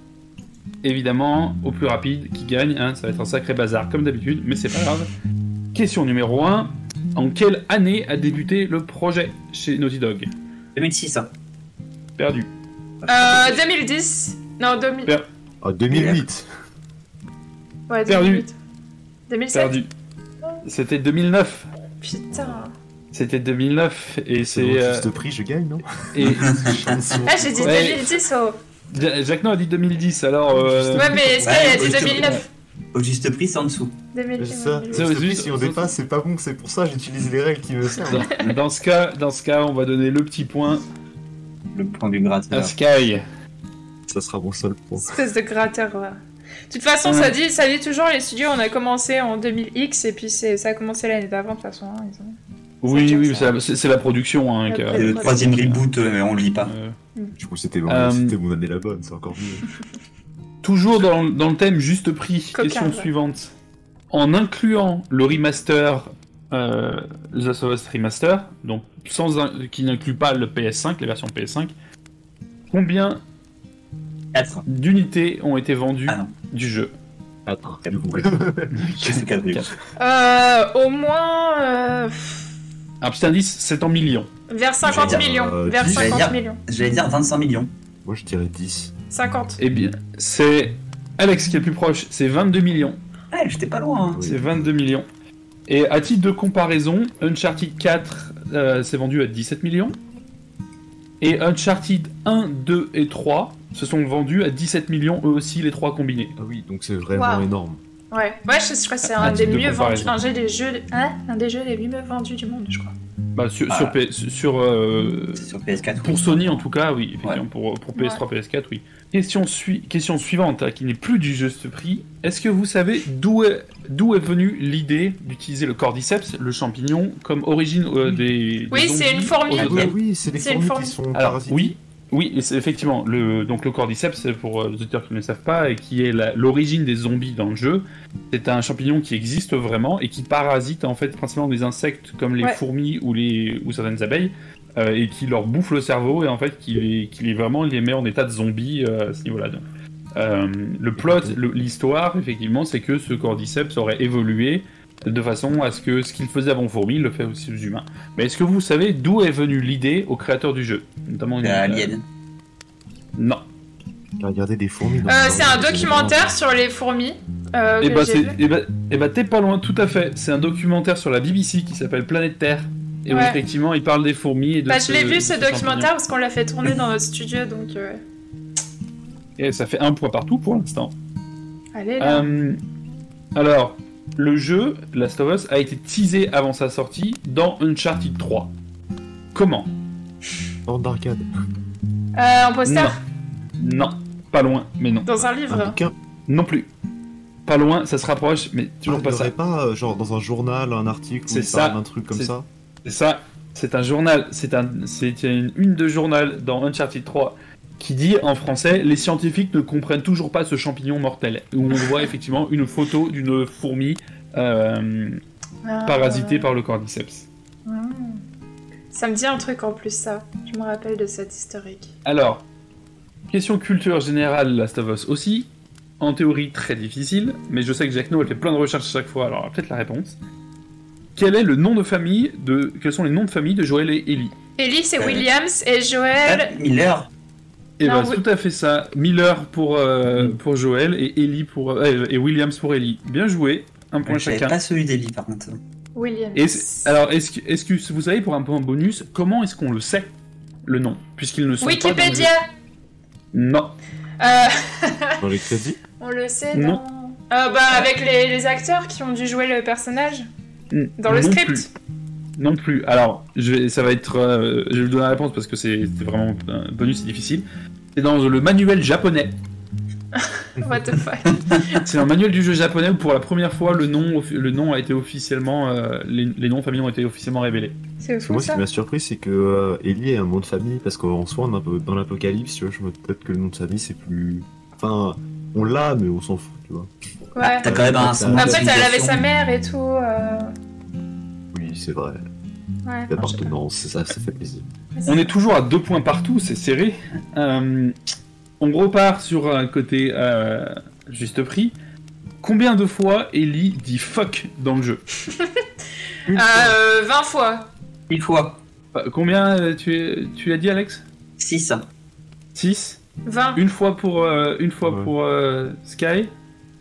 Évidemment, au plus rapide qui gagne. hein, ça va être un sacré bazar comme d'habitude, mais c'est pas grave. Question numéro 1. En quelle année a débuté le projet chez Naughty Dog? 2006. hein. Perdu. Euh, 2010. Non, 2000. Per- Ah, 2008. Ouais, Perdu. 2008. 2007 Perdu. C'était 2009. Putain. C'était 2009 et C'est euh, juste prix, je gagne, non et Ah, j'ai dit Ouais. 2010, oh. Ja- Jacques No a dit 2010 alors euh, Ouais, mais est-ce Ouais, qu'elle a dit juste- 2009 Au juste prix, c'est en dessous. 2009. C'est ça. Juste juste- si on dépasse, c'est pas bon, c'est pour ça j'utilise les règles qui me servent. dans, dans ce cas dans ce cas on va donner le petit point Le point du gratteur. à Sky. Ça sera mon seul point. Espèce de gratteur, va. De toute façon, Ouais. ça, dit, ça dit toujours les studios, on a commencé en 2000X et puis c'est- ça a commencé l'année d'avant, de toute façon. hein, ils ont- Oui, C'est oui, c'est la, c'est- c'est la production. Hein, La qui a- C'est le Ouais. troisième reboot, euh, mais on le lit pas. Euh, Du coup, c'était mon, Euh, c'était mon année la bonne, c'est encore mieux. Toujours dans, dans le thème juste prix, Coquin, question ouais. suivante. En incluant le remaster, euh, The Us Remaster, donc sans un- qui n'inclut pas le PS5, les versions PS5, combien 4. d'unités ont été vendues Ah non. du jeu Quatre, du coup. C'est 4 Euh, au moins euh, Un petit indice, c'est en millions. vers 50 J'allais dire, millions. euh, vers dix. 50 J'allais dire- millions. J'allais dire 25 millions. Moi, je dirais 10. 50. Eh bien, c'est Alex qui est le plus proche, c'est 22 millions. Ouais, j'étais pas loin. hein. Oui. C'est 22 millions. Et à titre de comparaison, Uncharted 4 euh, s'est vendu à 17 millions. Et Uncharted 1, 2 et 3 se sont vendus à 17 millions, eux aussi, les trois combinés. Ah oui, donc c'est vraiment Wow. énorme. Ouais, ouais, je, je crois que c'est un des titre de mieux vendus, un, des jeux, hein, un des jeux les mieux vendus du monde, je crois. Bah, sur, Ah. sur, P- sur, euh, C'est sur PS4. pour oui. Sony, en tout cas, oui. Effectivement, pour, pour PS3, PS4, oui. Question, sui- question suivante, hein, qui n'est plus du juste prix. Est-ce que vous savez d'où est, d'où est venue l'idée d'utiliser le cordyceps, le champignon, comme origine euh, des. Oui, des c'est une fourmi. Ah oui, c'est une fourmis qui sont Alors, parasites. oui, oui, effectivement, le, donc le cordyceps, c'est pour euh, les auditeurs qui ne le savent pas, et qui est l'origine des zombies dans le jeu, c'est un champignon qui existe vraiment et qui parasite en fait principalement des insectes comme les Ouais. fourmis ou, les, ou certaines abeilles, euh, et qui leur bouffe le cerveau et en fait qui les, qui les vraiment les met en état de zombie euh, à ce niveau-là. donc. Euh, le plot, l'histoire, effectivement, c'est que ce cordyceps aurait évolué de façon à ce que ce qu'il faisait avant fourmis, il le fait aussi aux humains. Mais est-ce que vous savez d'où est venue l'idée au créateur du jeu Notamment une, Euh, euh, Alien. non. Regardez des fourmis. Euh, c'est un documentaire sur les fourmis. Euh, Et bah, bah, t'es pas loin, tout à fait. C'est un documentaire sur la BBC qui s'appelle Planète Terre. Et où effectivement, il parle des fourmis et de Bah, ce- je l'ai vu ce documentaire parce qu'on l'a fait tourner dans notre studio donc. euh, Et ça fait un point partout pour l'instant. Allez là. Euh, alors, le jeu, Last of Us, a été teasé avant sa sortie dans Uncharted 3. Comment Bande d'arcade. Euh, un poster Non. Non, pas loin, mais non. dans un Un livre. bouquin. Non plus. Pas loin, ça se rapproche, mais toujours Ah, pas il ça. pas, euh, genre, dans un journal, un article C'est ça. d'un truc comme C'est- ça C'est ça, c'est un journal, c'est un, une de journal dans Uncharted 3 qui dit en français les scientifiques ne comprennent toujours pas ce champignon mortel. Où on voit effectivement une photo d'une fourmi euh, Ah. parasitée par le cordyceps. Ah. Ça me dit un truc en plus, ça. Je me rappelle de cette historique. Alors, question culture générale, Last of Us aussi. En théorie, très difficile, mais je sais que Jack No elle fait plein de recherches à chaque fois, alors peut-être la réponse. Quel est le nom de famille de. Quels sont les noms de famille de Joël et Ellie? Ellie, c'est Euh, Williams et Joël. Ah, Miller. Et Non, bah, oui. c'est tout à fait ça. Miller pour, euh, Mm. pour Joël et Ellie pour euh, et Williams pour Ellie. Bien joué, un point chacun. pas celui d'Ellie par contre. Williams. Alors, est-ce que, vous savez pour un point bonus, comment est-ce qu'on le sait le nom, puisqu'ils ne sont pas dans le Wikipédia Non, Euh, Dans les crédits On le sait Non. dans... Euh, bah, avec les, les acteurs qui ont dû jouer le personnage N- dans le non script. plus. Non plus. Alors, je vais, ça va être, euh, je vais vous donner la réponse parce que c'est c'est vraiment un bonus, c'est difficile. C'est dans le manuel japonais. What the fuck? C'est un manuel du jeu japonais où pour la première fois le nom, le nom a été officiellement, euh, les, les noms de famille ont été officiellement révélés. C'est moi, ce qui m'a surpris, c'est que euh, Ellie est un nom de famille, parce qu'en soi, on est un peu dans l'apocalypse, tu vois, je me peut-être que le nom de famille, c'est plus... Enfin, on l'a, mais on s'en fout, tu vois. Ouais. T'as quand même un Après, elle avait sa mère et tout. euh, Oui, c'est vrai. Ouais. L'appartenance, c'est ça, ça fait plaisir. On est toujours à deux points partout, c'est serré. Euh, on repart sur un côté euh, juste prix. Combien de fois Ellie dit fuck dans le jeu euh, 20 fois. Une fois. Euh, Combien euh, tu, tu as dit Alex? 6. 6 20. Une fois pour, euh, une fois Ouais. pour euh, Sky?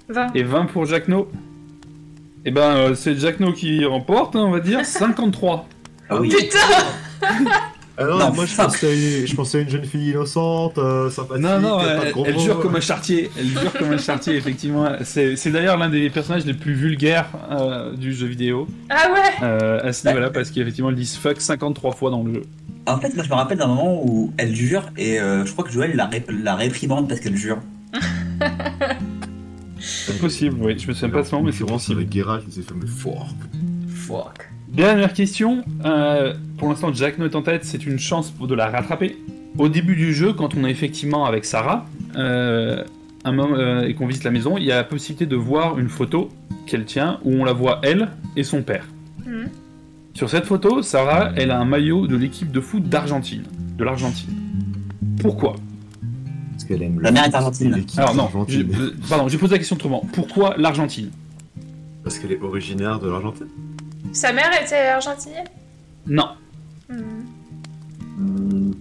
20. et 20 pour Jackno. Et ben euh, c'est Jackno qui remporte, hein, on va dire, 53. Ah oui. Putain Ah non, Non, moi, je fuck. pensais, à une, je pensais à une jeune fille innocente, euh, sympathique, Non, non, a pas de elle, gros elle jure comme un chartier. Elle jure comme un chartier, effectivement. C'est c'est d'ailleurs l'un des personnages les plus vulgaires euh, du jeu vidéo Ah ouais euh, à ce niveau-là, parce qu'effectivement, ils disent fuck 53 fois dans le jeu. En fait, moi je me rappelle d'un moment où elle jure et euh, je crois que Joël la, ré- la réprimande parce qu'elle jure. C'est possible, oui. Je me souviens pas de ce moment, mais c'est possible. avec Geralt, il s'est fait mais fort. Fuck. Dernière question. Euh, pour l'instant, Jack No est en tête. C'est une chance pour de la rattraper. Au début du jeu, quand on est effectivement avec Sarah, euh, un moment, euh, et qu'on visite la maison, il y a la possibilité de voir une photo qu'elle tient où on la voit elle et son père. Mhm. Sur cette photo, Sarah, elle a un maillot de l'équipe de foot d'Argentine, de l'Argentine. Pourquoi? Parce qu'elle aime La le- mère est argentine. l'équipe Alors non, je- pardon, j'ai posé la question autrement. Pourquoi l'Argentine? Parce qu'elle est originaire de l'Argentine. Sa mère était argentinienne? Non. Hmm,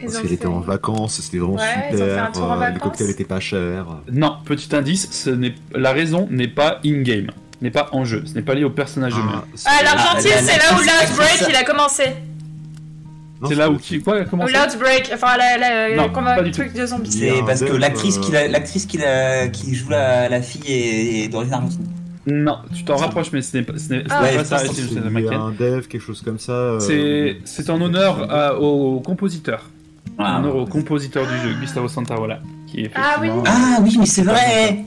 Parce qu'elle était en vacances, c'était vraiment Ouais, ils ont fait un super. tour en euh, les vacances. cocktails étaient pas chers. Non, petit indice, ce n'est la raison n'est pas in-game, n'est pas en jeu, ce n'est pas lié au personnage eux-mêmes. c'est- Ah, l'Argentine, Ah, c'est là où l'Outbreak il a commencé. C'est là où qui quoi a commencé l'Outbreak, enfin la, la, Non, le combat- pas du truc de zombies. C'est parce que l'actrice euh, qui, l'actrice qui, qui joue la, la fille est, est d'origine argentine. Non, tu t'en rapproches, mais ce n'est pas, ce n'est- ce Ah. pas ça. c'est- un dev, quelque chose comme ça. euh, C'est c'est en honneur au compositeur, en Ah, honneur au compositeur du jeu, Gustavo Santarola, qui est Ah oui. Ah oui, mais c'est vrai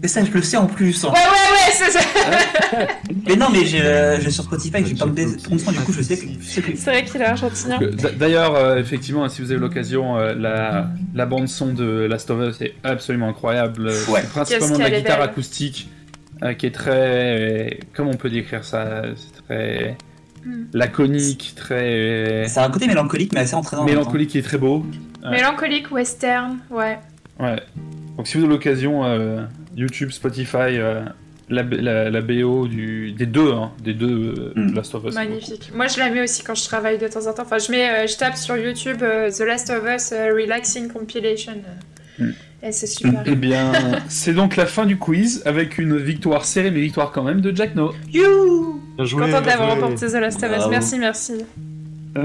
Mais ça, je le sais en plus. Ouais, ouais, ouais, c'est ça. Mais non, mais j'ai, euh, je sur Spotify, j'ai pas de promotion, du coup, je sais plus. C'est vrai qu'il est argentinien. D'a- D'ailleurs, euh, effectivement, si vous avez l'occasion, euh, la, la bande son de Last of Us est absolument incroyable. Euh, Ouais. C'est principalement de la guitare belle. acoustique, euh, qui est très, comment on peut décrire ça C'est très Hmm. laconique, très C'est un côté mélancolique, mais assez entraînant. mélancolique, qui est très beau. Ouais. Mélancolique western, ouais. Ouais. Donc si vous avez l'occasion, euh, YouTube, Spotify, euh, la, la, la BO du, des deux, hein, des deux euh, Mm. Last of Us. Magnifique. Moi, je la mets aussi quand je travaille de temps en temps. Enfin, je mets, euh, je tape sur YouTube euh, The Last of Us euh, Relaxing Compilation. euh, Et c'est super. Eh bien, c'est donc la fin du quiz avec une victoire serrée, mais victoire quand même de Jack No. You Bien joué, Contente bien d'avoir remporté The Last of Us. Merci, merci.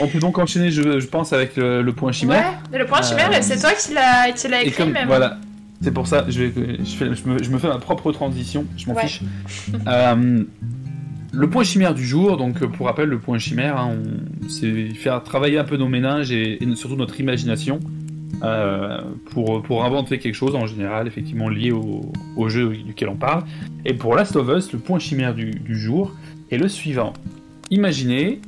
On peut donc enchaîner, je, je pense, avec le, le point chimère. Ouais, le point Euh, chimère, c'est toi qui l'as écrit comme même. voilà, c'est pour ça, je, vais, je, fais- je me, je me fais ma propre transition, je m'en Ouais. fiche. Euh, le point chimère du jour, donc euh, pour rappel, le point chimère, hein, c'est faire travailler un peu nos méninges et, et surtout notre imagination euh, pour, pour inventer quelque chose en général, effectivement lié au, au jeu duquel on parle. Et pour Last of Us, le point chimère du, du jour est le suivant. Imaginez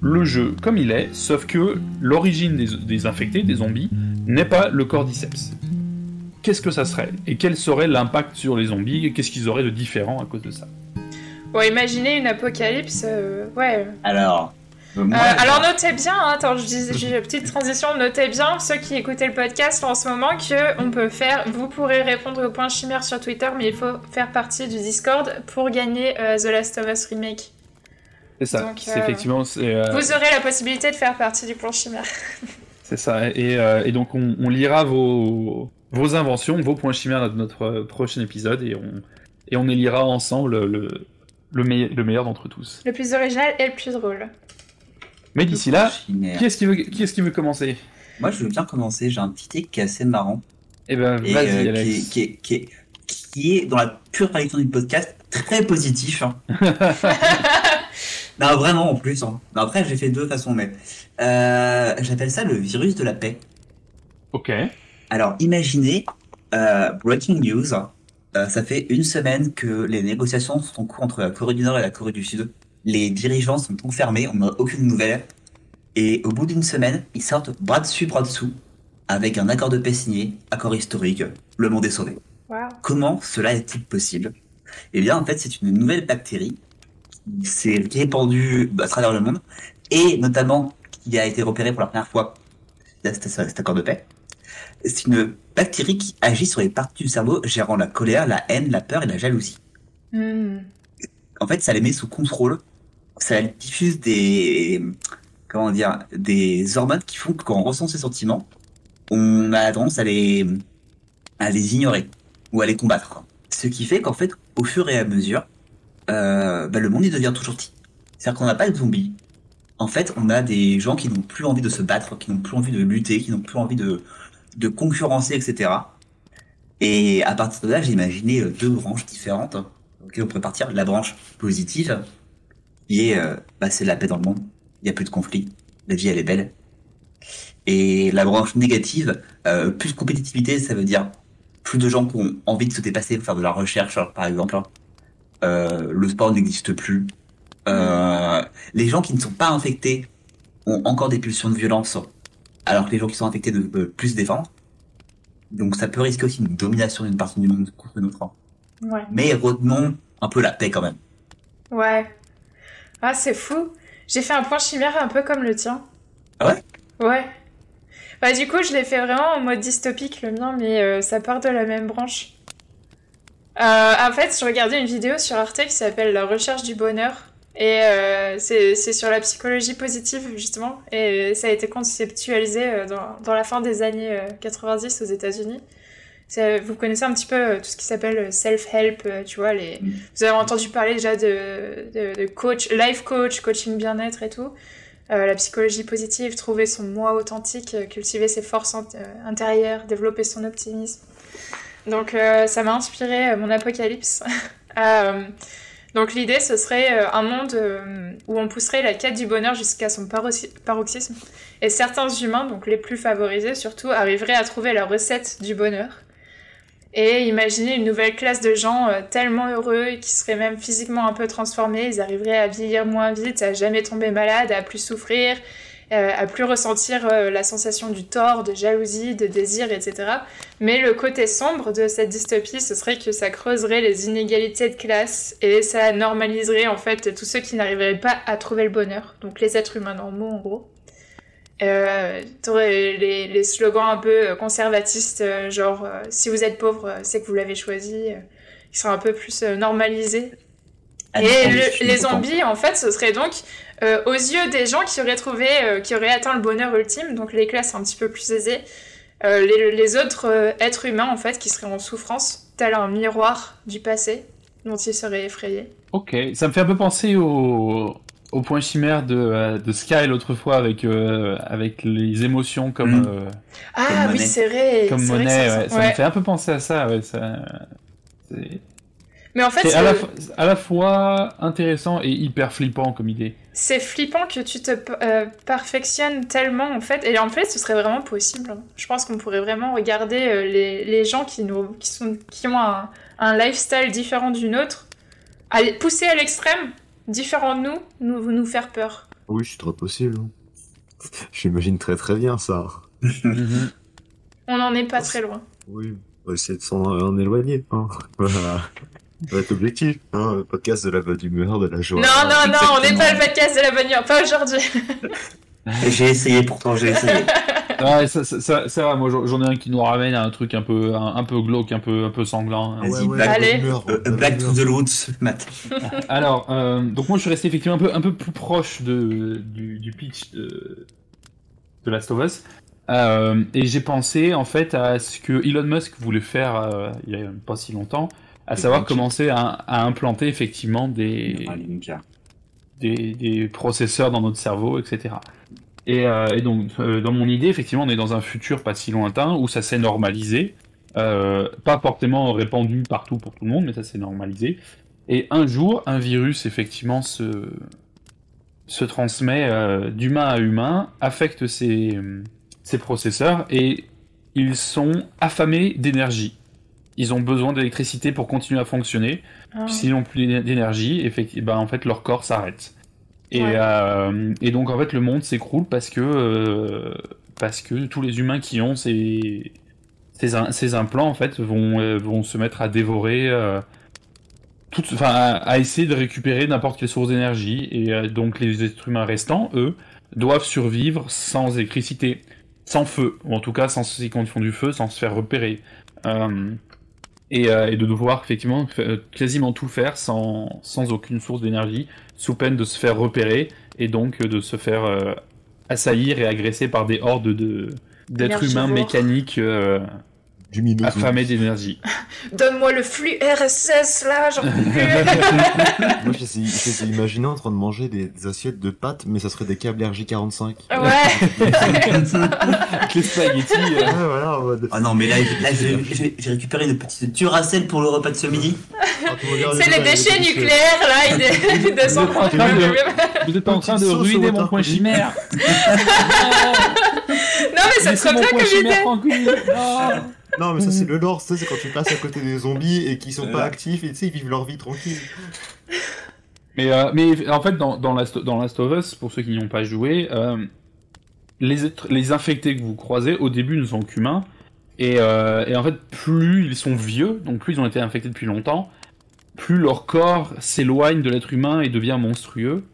le jeu comme il est, sauf que l'origine des, des infectés, des zombies, n'est pas le cordyceps. Qu'est-ce que ça serait? Et quel serait l'impact sur les zombies? Et qu'est-ce qu'ils auraient de différent à cause de ça? Bon, imaginez une apocalypse, euh, ouais. Alors. Euh, Euh, alors notez bien, hein, attends, je dis, j'ai une petite transition, notez bien, ceux qui écoutaient le podcast en ce moment, que on peut faire, vous pourrez répondre au point chimère sur Twitter, mais il faut faire partie du Discord pour gagner euh, The Last of Us Remake. C'est ça. Donc, euh, effectivement, euh, Vous aurez la possibilité de faire partie du point chimère. c'est ça. Et, euh, et donc on, on lira vos, vos inventions, vos points chimères de notre prochain épisode et on et on élira ensemble le le, meille- le meilleur d'entre tous. Le plus original et le plus drôle. Mais d'ici là, qui est-ce qui veut qui est-ce qui veut commencer? Moi, je veux bien commencer. J'ai un petit truc qui est assez marrant. Eh ben Et vas-y euh, qui, Alex. est, qui, est, qui, est, qui est, dans la pure traduction du podcast, très positif. hein. non, vraiment en plus. hein. Non, après, j'ai fait deux façons, mais euh, j'appelle ça le virus de la paix. Ok. Alors, imaginez, euh, breaking news, euh, ça fait une semaine que les négociations sont en cours entre la Corée du Nord et la Corée du Sud. Les dirigeants sont enfermés, on n'a aucune nouvelle. Et au bout d'une semaine, ils sortent bras dessus, bras dessous, avec un accord de paix signé, accord historique, le monde est sauvé. Comment cela est-il possible? Eh bien, en fait, c'est une nouvelle bactérie qui s'est répandue à travers le monde, et notamment qui a été repérée pour la première fois cet accord de paix. C'est une bactérie qui agit sur les parties du cerveau gérant la colère, la haine, la peur et la jalousie. Hmm. En fait, ça les met sous contrôle. Ça diffuse des, comment dire, des hormones qui font que quand on ressent ces sentiments, on a tendance à les, à les ignorer ou à les combattre. Ce qui fait qu'en fait, au fur et à mesure, euh, bah, le monde il devient toujours petit. C'est-à-dire qu'on n'a pas de zombies. En fait, on a des gens qui n'ont plus envie de se battre, qui n'ont plus envie de lutter, qui n'ont plus envie de, de concurrencer, etc. Et à partir de là, j'ai imaginé euh, deux branches différentes auxquelles on pourrait partir. La branche positive, qui est, euh, bah, c'est la paix dans le monde. Il n'y a plus de conflit. La vie, elle est belle. Et la branche négative, euh, plus de compétitivité, ça veut dire plus de gens qui ont envie de se dépasser pour faire de la recherche, par exemple. Euh, le sport n'existe plus. Euh, les gens qui ne sont pas infectés ont encore des pulsions de violence, alors que les gens qui sont infectés ne peuvent plus se défendre. Donc ça peut risquer aussi une domination d'une partie du monde contre une autre. Ouais. Mais retenons un peu la paix quand même. Ouais. Ah, c'est fou. J'ai fait un point chimère un peu comme le tien. Ah ouais? Ouais. Bah du coup, je l'ai fait vraiment en mode dystopique le mien, mais euh, ça part de la même branche. Euh, en fait, je regardais une vidéo sur Arte qui s'appelle La recherche du bonheur. Et euh, c'est sur la psychologie positive, justement. Et ça a été conceptualisé dans, dans la fin des années euh, 90 aux États-Unis. Vous connaissez un petit peu euh, tout ce qui s'appelle self-help, euh, tu vois. Les... Mm. Vous avez entendu parler déjà de, de, de coach, life coach, coaching bien-être et tout. Euh, la psychologie positive, trouver son moi authentique, euh, cultiver ses forces int- euh, intérieures, développer son optimisme. Donc euh, ça m'a inspiré euh, mon apocalypse. Euh, donc l'idée, ce serait euh, un monde euh, où on pousserait la quête du bonheur jusqu'à son paroxy- paroxysme. Et certains humains, donc les plus favorisés surtout, arriveraient à trouver la recette du bonheur. Et imaginez une nouvelle classe de gens euh, tellement heureux qui seraient même physiquement un peu transformés. Ils arriveraient à vieillir moins vite, à jamais tomber malade, à plus souffrir, euh, à plus ressentir euh, la sensation du tort, de jalousie, de désir, etc. Mais le côté sombre de cette dystopie, ce serait que ça creuserait les inégalités de classe et ça normaliserait en fait tous ceux qui n'arriveraient pas à trouver le bonheur. Donc les êtres humains normaux en gros. Euh, les, les slogans un peu conservatistes, euh, genre euh, si vous êtes pauvre, euh, c'est que vous l'avez choisi, euh, qui seraient un peu plus euh, normalisés. Ah, Et le- les zombies, en fait, ce serait donc euh, aux yeux des gens qui auraient trouvé, euh, qui auraient atteint le bonheur ultime, donc les classes un petit peu plus aisées, euh, les, les autres euh, êtres humains, en fait, qui seraient en souffrance, tel un miroir du passé, dont ils seraient effrayés. Ok, ça me fait un peu penser au, au point chimère de, euh, de Sky l'autre fois avec, euh, avec les émotions comme, Mm. euh, Ah Comme oui, monnaie. c'est vrai. comme vrai monnaie. ça- ouais. Ça ouais. me fait un peu penser à ça. Ouais, ça... C'est Mais en fait, c'est à, la fois- à la fois intéressant et hyper flippant comme idée. c'est flippant que tu te euh, perfectionnes tellement, en fait. Et en fait, ce serait vraiment possible. hein. Je pense qu'on pourrait vraiment regarder euh, les, les gens qui, nous, qui, sont, qui ont un, un lifestyle différent du nôtre, à pousser à l'extrême, différent de nous, nous, nous faire peur. Oui, c'est très possible. J'imagine très très bien ça. On n'en est pas très loin. Oui, on va essayer de s'en en éloigner. Hein. Voilà. Ça va être l'objectif. Hein. Le podcast de la bonne humeur, de la joie. Non, non, non, on n'est pas le podcast de la bonne humeur, pas aujourd'hui. J'ai essayé pourtant, j'ai essayé. Ouais, ça, ça, ça, ça va, moi j'en ai un qui nous ramène à un truc un peu, un, un peu glauque, un peu, un peu sanglant. Ouais, Vas-y, ouais, Black- Allez. bonne Black to the Roots, Matt. Alors, euh, donc moi je suis resté effectivement un peu, un peu plus proche de, du, du pitch de, de Last of Us. Euh, et j'ai pensé en fait à ce que Elon Musk voulait faire euh, il y a pas si longtemps, à Le savoir commencer à, à implanter effectivement des, des, des processeurs dans notre cerveau, etc. Et, euh, et donc, euh, dans mon idée, effectivement, on est dans un futur pas si lointain où ça s'est normalisé. Euh, pas forcément répandu partout pour tout le monde, mais ça s'est normalisé. Et un jour, un virus, effectivement, se, se transmet d'humain à humain, affecte euh, ces processeurs et ils sont affamés d'énergie. Ils ont besoin d'électricité pour continuer à fonctionner. Ah. S'ils n'ont plus d'éner- d'énergie, bah, en fait, leur corps s'arrête. Et, Ouais. euh, et donc, en fait, le monde s'écroule parce que, euh, parce que tous les humains qui ont ces, ces, im- ces implants, en fait, vont, euh, vont se mettre à dévorer, euh, tout, enfin, à, à essayer de récupérer n'importe quelle source d'énergie. Et euh, donc, les êtres humains restants, eux, doivent survivre sans électricité, sans feu, ou en tout cas, sans, ils font du feu, sans se faire repérer. Euh, et, euh, et de devoir effectivement fa- quasiment tout faire sans, sans aucune source d'énergie, sous peine de se faire repérer et donc euh, de se faire euh, assaillir et agresser par des hordes de d'êtres humains mécaniques euh, Du minot. affamés d'énergie. Donne-moi le flux RSS là, j'en peux plus. Moi, ai imaginés en train de manger des, des assiettes de pâtes, mais ça serait des câbles RJ45. ouais. Avec les spaghettis. euh, Ouais, voilà, en mode- Ah non, mais là, là j'ai récupéré une petite Duracell pour le repas de ce midi. Ah, C'est les déchets nucléaires là. Vous êtes en train de- Vous êtes en train de ruiner mon point chimère. Non mais c'est Laissez trop mon bien Non, mais ça, c'est le lore, c'est quand tu passes à côté des zombies et qu'ils sont pas actifs et tu sais, ils vivent leur vie tranquille. Mais, euh, mais en fait, dans, dans, Last, dans Last of Us, pour ceux qui n'y ont pas joué, euh, les, êtres- les infectés que vous croisez, au début, ne sont qu'humains, Et, euh, et en fait, plus ils sont vieux, donc plus ils ont été infectés depuis longtemps, plus leur corps s'éloigne de l'être humain et devient monstrueux.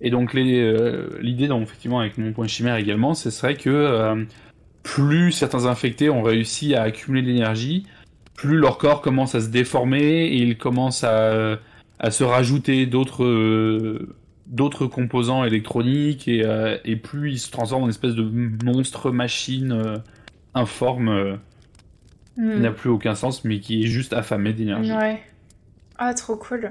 Et donc euh, l'idée, donc, effectivement, avec mon point chimère également, ce serait que euh, plus certains infectés ont réussi à accumuler de l'énergie, plus leur corps commence à se déformer et ils commencent à, à se rajouter d'autres euh, d'autres composants électroniques et, euh, et plus ils se transforment en espèce de monstre machine euh, informe euh, qui Hmm. n'a plus aucun sens mais qui est juste affamé d'énergie. Ouais. Ah, trop cool.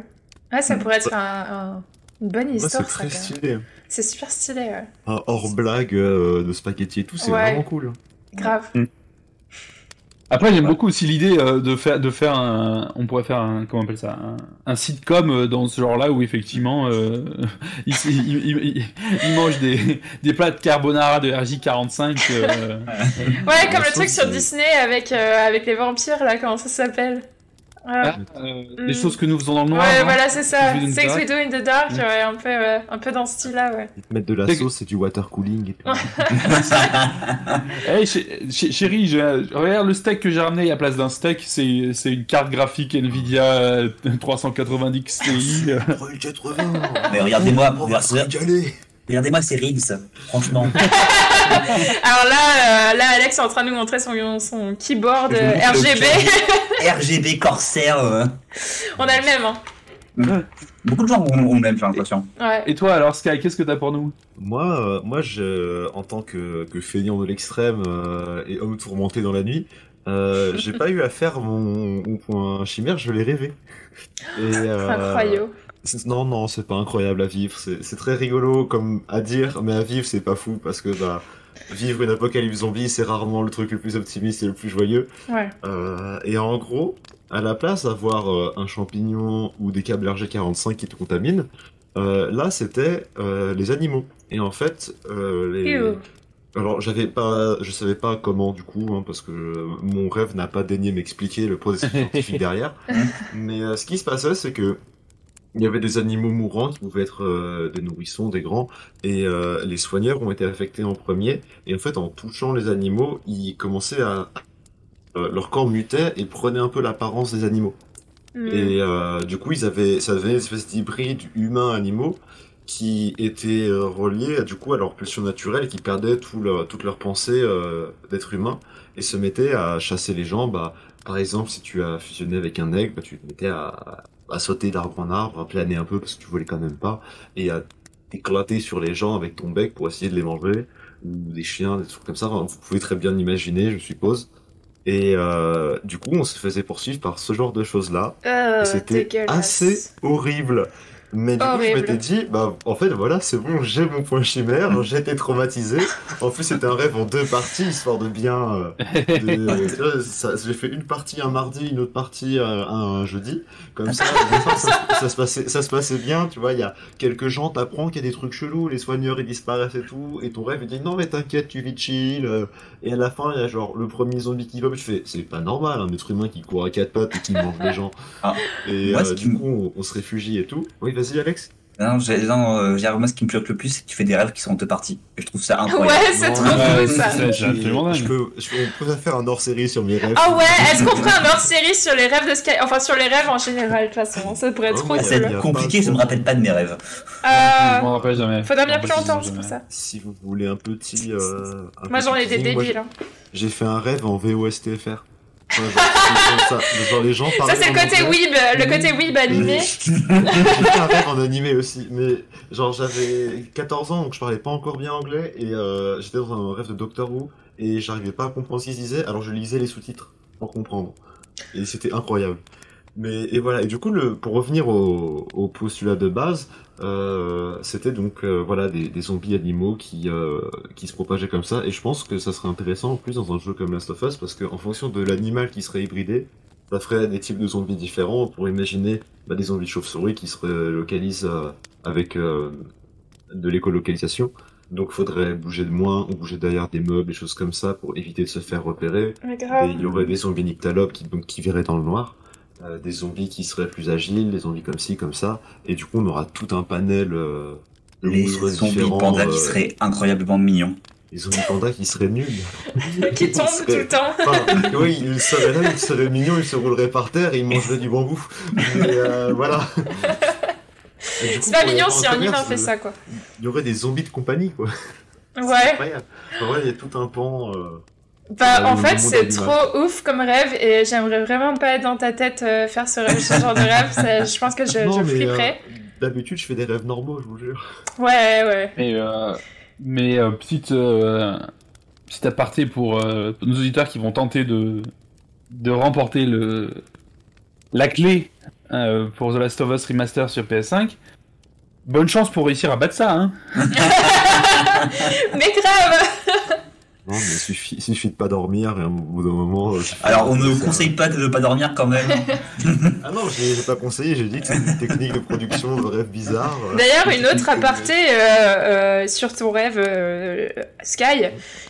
Ah, ça pourrait être un, un- une bonne Ouais, c'est histoire, ça. stylé. C'est super stylé, ouais. Un hors blague euh, de spaghetti et tout, c'est Ouais. vraiment cool. Grave. Après, j'aime beaucoup aussi l'idée euh, de faire de faire un, on pourrait faire un comment on appelle ça, un, un sitcom euh, dans ce genre-là où effectivement euh, il, il, il, il- il mange des, des plats de carbonara de RJ45. euh, Ouais, comme le truc sur Disney avec, euh, avec les vampires, là, comment ça s'appelle? Ah. ah, euh, Mm. Les choses que nous faisons dans le noir. Ouais, hein. voilà, c'est ça. Sex we do in the dark. Mm. ouais, un peu, ouais, un peu dans ce style-là, ouais. Ils te mettent de la sauce et du water cooling et. Hey, ché- ché- chérie, je- regarde le steak que j'ai ramené à place d'un steak, c'est c'est une carte graphique Nvidia euh, 390 XTI. euh. 80 Mais regardez-moi, On va se regardez- régaler regardez-moi ces Riggs, franchement. Alors là, euh, là, Alex est en train de nous montrer son, son keyboard euh, RGB. RGB Corsair. euh, On a le même, hein. Beaucoup de gens ont, ont le même, j'ai l'impression. Ouais. Et toi alors Sky, qu'est-ce que t'as pour nous? Moi, euh, moi je, en tant que, que feignant de l'extrême euh, et homme tourmenté dans la nuit, euh, j'ai pas eu à faire mon, mon point chimère, je l'ai rêvé. Et, euh, Incroyable. Non, non, c'est pas incroyable à vivre. C'est très rigolo comme à dire, mais à vivre, c'est pas fou parce que bah, vivre une apocalypse zombie, c'est rarement le truc le plus optimiste et le plus joyeux. Ouais. Euh, et en gros, à la place d'avoir euh, un champignon ou des câbles RG45 qui te contaminent, euh, là c'était les animaux. Et en fait, les... Alors j'avais pas, je savais pas comment du coup, hein, parce que mon rêve n'a pas daigné m'expliquer le processus scientifique derrière. Mais ce qui se passait, c'est que il y avait des animaux mourants qui pouvaient être euh, des nourrissons, des grands, et euh, les soigneurs ont été affectés en premier. Et en fait, en touchant les animaux, ils commençaient à euh, leur corps mutait et prenait un peu l'apparence des animaux. Hmm. Et euh, du coup, ils avaient, ça avait une espèce d'hybride humain-animaux qui était euh, relié à, du coup à leur pulsion naturelle et qui perdaient tout leur, toute leur pensée euh, d'être humain et se mettaient à chasser les gens. Bah, par exemple, si tu as fusionné avec un aigle, bah, tu te mettais à, à sauter d'arbre en arbre, à planer un peu parce que tu volais quand même pas et à t'éclater sur les gens avec ton bec pour essayer de les manger ou des chiens, des trucs comme ça. Enfin, vous pouvez très bien l'imaginer, je suppose. Et euh, du coup, on se faisait poursuivre par ce genre de choses-là. Euh, Et c'était assez horrible. Mais du coup, je m'étais dit, bah, en fait, voilà, c'est bon, j'ai mon point chimère, j'ai été traumatisé. En plus, c'était un rêve en deux parties, histoire de bien. euh, de- tu vois, ça- j'ai fait une partie un mardi, une autre partie euh, un, un jeudi. Comme ça, ça, ça se passait, ça se passait bien, tu vois. Il y a quelques gens, t'apprends qu'il y a des trucs chelous, les soigneurs ils disparaissent et tout, et ton rêve il dit non, mais t'inquiète, tu vis chill. euh, Et à la fin, il y a genre le premier zombie qui va, je fais, c'est pas normal, un être humain qui court à quatre pattes et qui mange les gens. Ah. Et Moi, euh, du coup, on, on se réfugie et tout. Oui, vas-y, Alex. Non, j'ai- non, euh, j'ai- moi, ce qui me choque le plus, c'est que tu fais des rêves qui sont en deux parties. Et je trouve ça incroyable. Ouais, c'est trop fou ça. Je peux, je faire un hors série sur mes rêves. Ah ouais, est-ce qu'on ferait un hors-série sur les rêves de Sky Enfin, sur les rêves en général, de toute façon. Ça pourrait être Oh, trop ça va cool. être compliqué, je me rappelle pas de mes rêves. Je Euh, m'en rappelle jamais. faudra bien Je plus longtemps, c'est pour ça. Si vous voulez un petit. Euh, un Moi, j'en ai des débiles. hein. J'ai fait un rêve en VOSTFR. Genre, les gens Ça, c'est le côté weeb, le côté weeb animé. J'ai fait un rêve en animé aussi, mais genre j'avais 14 ans donc je parlais pas encore bien anglais et euh, j'étais dans un rêve de Doctor Who et j'arrivais pas à comprendre ce qu'ils disaient alors je lisais les sous-titres pour comprendre. Et c'était incroyable. Mais et voilà et du coup le pour revenir au, au postulat de base euh, c'était donc euh, voilà des, des zombies animaux qui euh, qui se propageaient comme ça et je pense que ça serait intéressant en plus dans un jeu comme Last of Us parce que en fonction de l'animal qui serait hybridé ça ferait des types de zombies différents pour imaginer bah, des zombies chauves-souris qui se localisent euh, avec euh, de l'écolocalisation. Donc faudrait bouger de moins ou bouger derrière des meubles, des choses comme ça pour éviter de se faire repérer. Il y aurait des zombies nyctalopes qui, donc, qui verraient dans le noir. Euh, des zombies qui seraient plus agiles, des zombies comme ci, comme ça. Et du coup on aura tout un panel euh, de Les monstres zombies différents. pandas euh, qui seraient incroyablement mignons. les zombies pandas qui seraient nuls. qui tombent tout le temps. Enfin, oui, ils seraient là, ils seraient mignons, ils se rouleraient par terre et ils mangeraient du bambou. Mais euh, voilà. C'est pas mignon si un humain fait ça, quoi. Il y aurait des zombies de compagnie, quoi. C'est Ouais. incroyable. En vrai, il y a tout un pan. euh, Bah, Euh, en fait, c'est trop ouf comme rêve et j'aimerais vraiment pas être dans ta tête euh, faire ce, rêve- ce genre de rêve. Ça- je pense que je, non, je mais, flipperais. euh, D'habitude, je fais des rêves normaux, je vous jure. Ouais, ouais. Et, euh, mais euh, petite, euh, petite aparté pour, euh, nos auditeurs qui vont tenter de, de remporter le, la clé euh, pour The Last of Us Remaster sur PS5. Bonne chance pour réussir à battre ça, hein. Mais grave Non, mais il suffit, il suffit de pas dormir et au bout d'un moment. euh, Alors, on ne conseille pas de ne pas dormir quand même. Ah non, je l'ai pas conseillé, j'ai dit que c'est une technique de production de rêve bizarre. D'ailleurs, une autre aparté euh, euh, sur ton rêve, euh, Sky.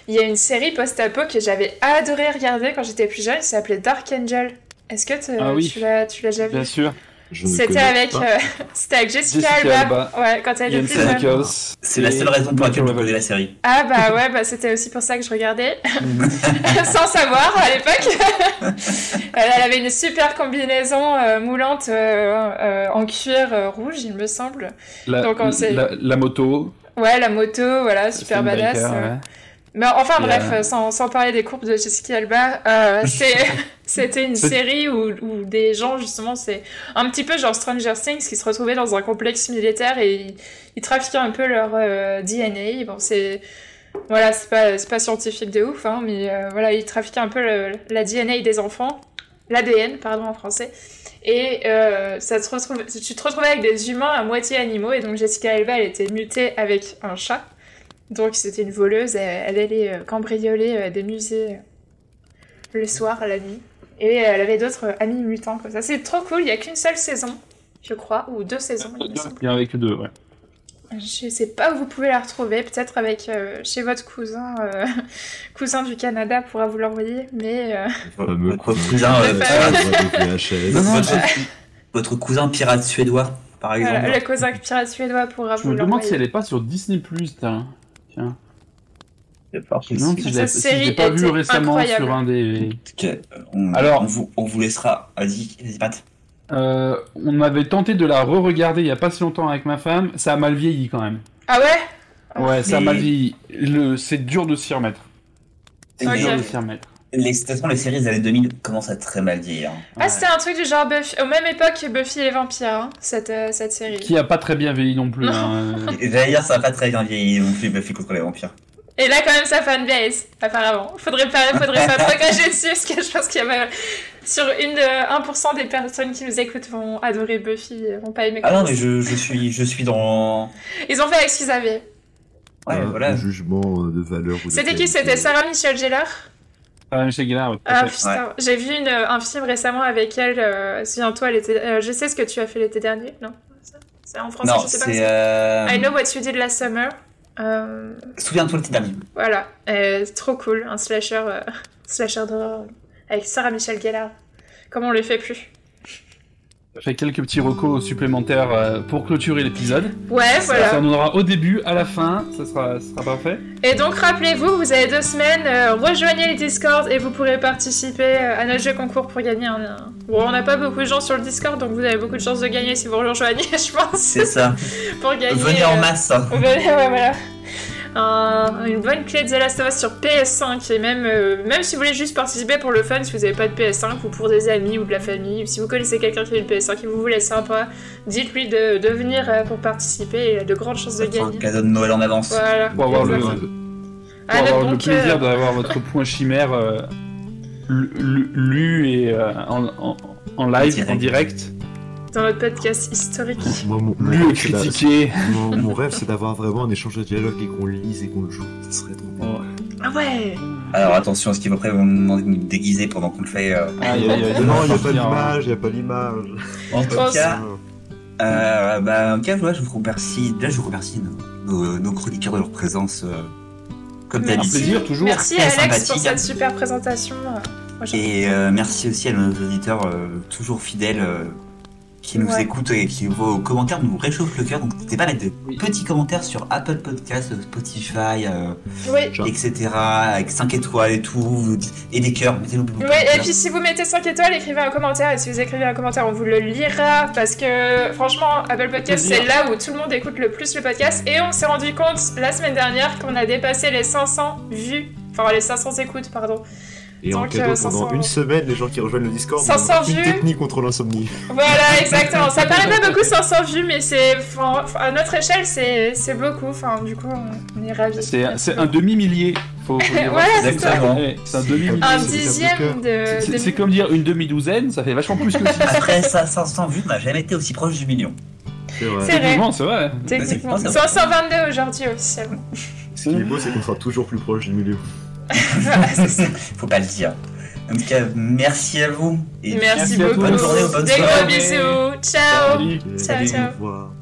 Il y a une série post-apo que j'avais adoré regarder quand j'étais plus jeune. Ça s'appelait Dark Angel. Est-ce que Ah oui. tu l'as tu l'as déjà vu Bien sûr. C'était avec, euh, c'était avec Jessica, Jessica Alba. Ouais, quand elle était plus. C'est la seule raison pour laquelle je connais la série. Ah bah ouais, bah c'était aussi pour ça que je regardais, sans savoir à l'époque. elle, avait une super combinaison euh, moulante euh, euh, en cuir euh, rouge, il me semble. La, Donc, on la, la moto. Ouais, la moto, voilà, super badass. Euh. ouais. Mais enfin bref, euh, sans, sans parler des courbes de Jessica Alba, euh, c'était une série où, où des gens, justement, c'est un petit peu genre Stranger Things, qui se retrouvaient dans un complexe militaire et ils, ils trafiquaient un peu leur euh, DNA. Bon, c'est... Voilà, c'est pas, pas scientifique de ouf, hein, mais euh, voilà, ils trafiquaient un peu le- la DNA des enfants, l'ADN, pardon, en français. Et ça te retrouve, tu te retrouvais avec des humains à moitié animaux, et donc Jessica Alba, elle était mutée avec un chat. Donc c'était une voleuse, elle, elle allait euh, cambrioler euh, des musées euh, le soir, la nuit. Et elle avait d'autres amis mutants comme ça. C'est trop cool, il n'y a qu'une seule saison, je crois, ou deux saisons, il me semble. Il y en avait que deux, ouais. Je sais pas où vous pouvez la retrouver, peut-être avec euh, chez votre cousin, euh, cousin du Canada pourra vous l'envoyer, mais euh, Votre cousin. votre, je, pirate suédois, par exemple. voilà, le cousin pirate suédois pourra je vous me demande si elle l'envoyer. est pas sur Disney Plus, tiens. Demande si je l'ai si je série l'ai pas vu récemment incroyable. sur un des. On, Alors- on vous, on vous laissera. Vas-y, vas-y, Pat. Euh, on avait tenté de la re-regarder il y a pas si longtemps avec ma femme, ça a mal vieilli quand même. Ah ouais? Ouais, ça a Mais- mal vieilli. Le... C'est dur de s'y remettre. C'est dur de s'y remettre. Les, façon, séries des années 2000 commencent à très mal vieillir. Ah, c'était un truc du genre Buffy, aux même époque que Buffy et les vampires, hein, cette, euh, cette série. Qui a pas très bien vieilli non plus. Hein. Et J'allais dire, ça va pas très bien vieillir non plus, Buffy contre les vampires. Et là, quand même, sa fanbase, apparemment. Faudrait pas, faudrait pas trop cracher dessus, parce que je pense qu'il y a sur une de 1% des personnes qui nous écoutent vont adorer Buffy, et vont pas aimer. Ah non, mais je, je suis, je suis dans. Ils ont fait avec ce qu'ils avaient. Ouais, Un- voilà. un jugement euh, de valeur. C'était qui? C'était Sarah Michelle Gellar? Ah, ouais, Ah putain, j'ai vu une- un film récemment avec elle. Euh, Souviens-toi, elle était. euh, je sais ce que tu as fait l'été dernier. Non, c'est en français. Non, je sais pas. Euh... I know what you did last summer. Euh, Souviens-toi le petit dernier. voilà, Euh, trop cool, un slasher, euh, slasher d'horreur avec Sarah Michelle Gellar. Comment on le fait plus? Je fais quelques petits recos supplémentaires euh, pour clôturer l'épisode. Ouais, Ça, voilà. ça en aura au début, à la fin, ça sera, ça sera parfait. Et donc rappelez-vous, vous avez deux semaines, euh, rejoignez les Discord et vous pourrez participer euh, à notre jeu concours pour gagner un... un- Bon, on n'a pas beaucoup de gens sur le Discord, donc vous avez beaucoup de chances de gagner si vous rejoignez, je pense, C'est ça. pour gagner... Venez en masse. hein. Venez, ouais, voilà. Un- une bonne clé de The Last of Us sur PS5 et même, euh, même si vous voulez juste participer pour le fun, si vous n'avez pas de PS5 ou pour des amis ou de la famille, ou si vous connaissez quelqu'un qui a une PS5 et vous voulez sympa, dites-lui de, de venir euh, pour participer il a de grandes chances de C'est un gagner. cadeau de Noël en avance. Voilà. Pour avoir le, pour Ah, avoir le plaisir d'avoir votre point chimère euh, lu, lu- lu et euh, en, en- en live, Direct. en direct, dans notre podcast historique. Moi, mon, mon rêve, critiqué. mon- mon rêve, c'est d'avoir vraiment un échange de dialogue et qu'on le lise et qu'on le joue. Ça serait trop bien. Ah ouais Alors attention, ce qui va après vont nous demander de nous déguiser pendant qu'on le fait. euh. Aïe, aïe, aïe, non, il n'y a pas hein. l'image, il n'y a pas l'image. En tout cas, Ah. euh, bah, en tout cas, voilà, je vous remercie. Déjà, je vous remercie nos, nos, nos chroniqueurs de leur présence, euh, comme Merci. Un d'habitude. plaisir, toujours. Merci Alex pour cette super présentation. Moi, Et euh, merci aussi à nos auditeurs euh, toujours fidèles euh, qui nous Ouais. écoutent et qui vos commentaires nous réchauffent le cœur. Donc n'hésitez pas à mettre des Oui. petits commentaires sur Apple Podcast, Spotify, euh, Oui. Etc. Avec 5 étoiles et tout. Et des cœurs, mettez-nous vos Oui, et puis si vous mettez 5 étoiles, écrivez un commentaire. Et si vous écrivez un commentaire, on vous le lira. Parce que franchement, Apple Podcast, c'est là où tout le monde écoute le plus le podcast. Et on s'est rendu compte la semaine dernière qu'on a dépassé les 500 vues. Enfin, les 500 écoutes, pardon. Et en Donc, cadeau, euh, pendant 500 une semaine, les gens qui rejoignent le Discord, 500 ont une vues. technique contre l'insomnie. Voilà, exactement. Ça paraît pas beaucoup 500 vues, mais c'est, enfin, à notre échelle, c'est, c'est beaucoup. Enfin, du coup, on, est ravis. C'est un demi-millier. Faut, faut. Voilà, c'est un demi-millier. Un c'est dixième de. C'est de- c'est comme dire une demi-douzaine, ça fait vachement plus que 6. Après ça, 500 vues, on n'a jamais été aussi proche du million. C'est vrai. C'est vrai. Techniquement, c'est vrai. Techniquement. c'est- 522 aujourd'hui officiellement. Ce qui est beau, c'est qu'on sera toujours plus proche du milieu. Faut pas le dire. En tout cas, merci à vous. Et Merci, beaucoup. Bonne journée ou bonne Des gros bisous. Ciao. Salut. Ciao, ciao. Au revoir.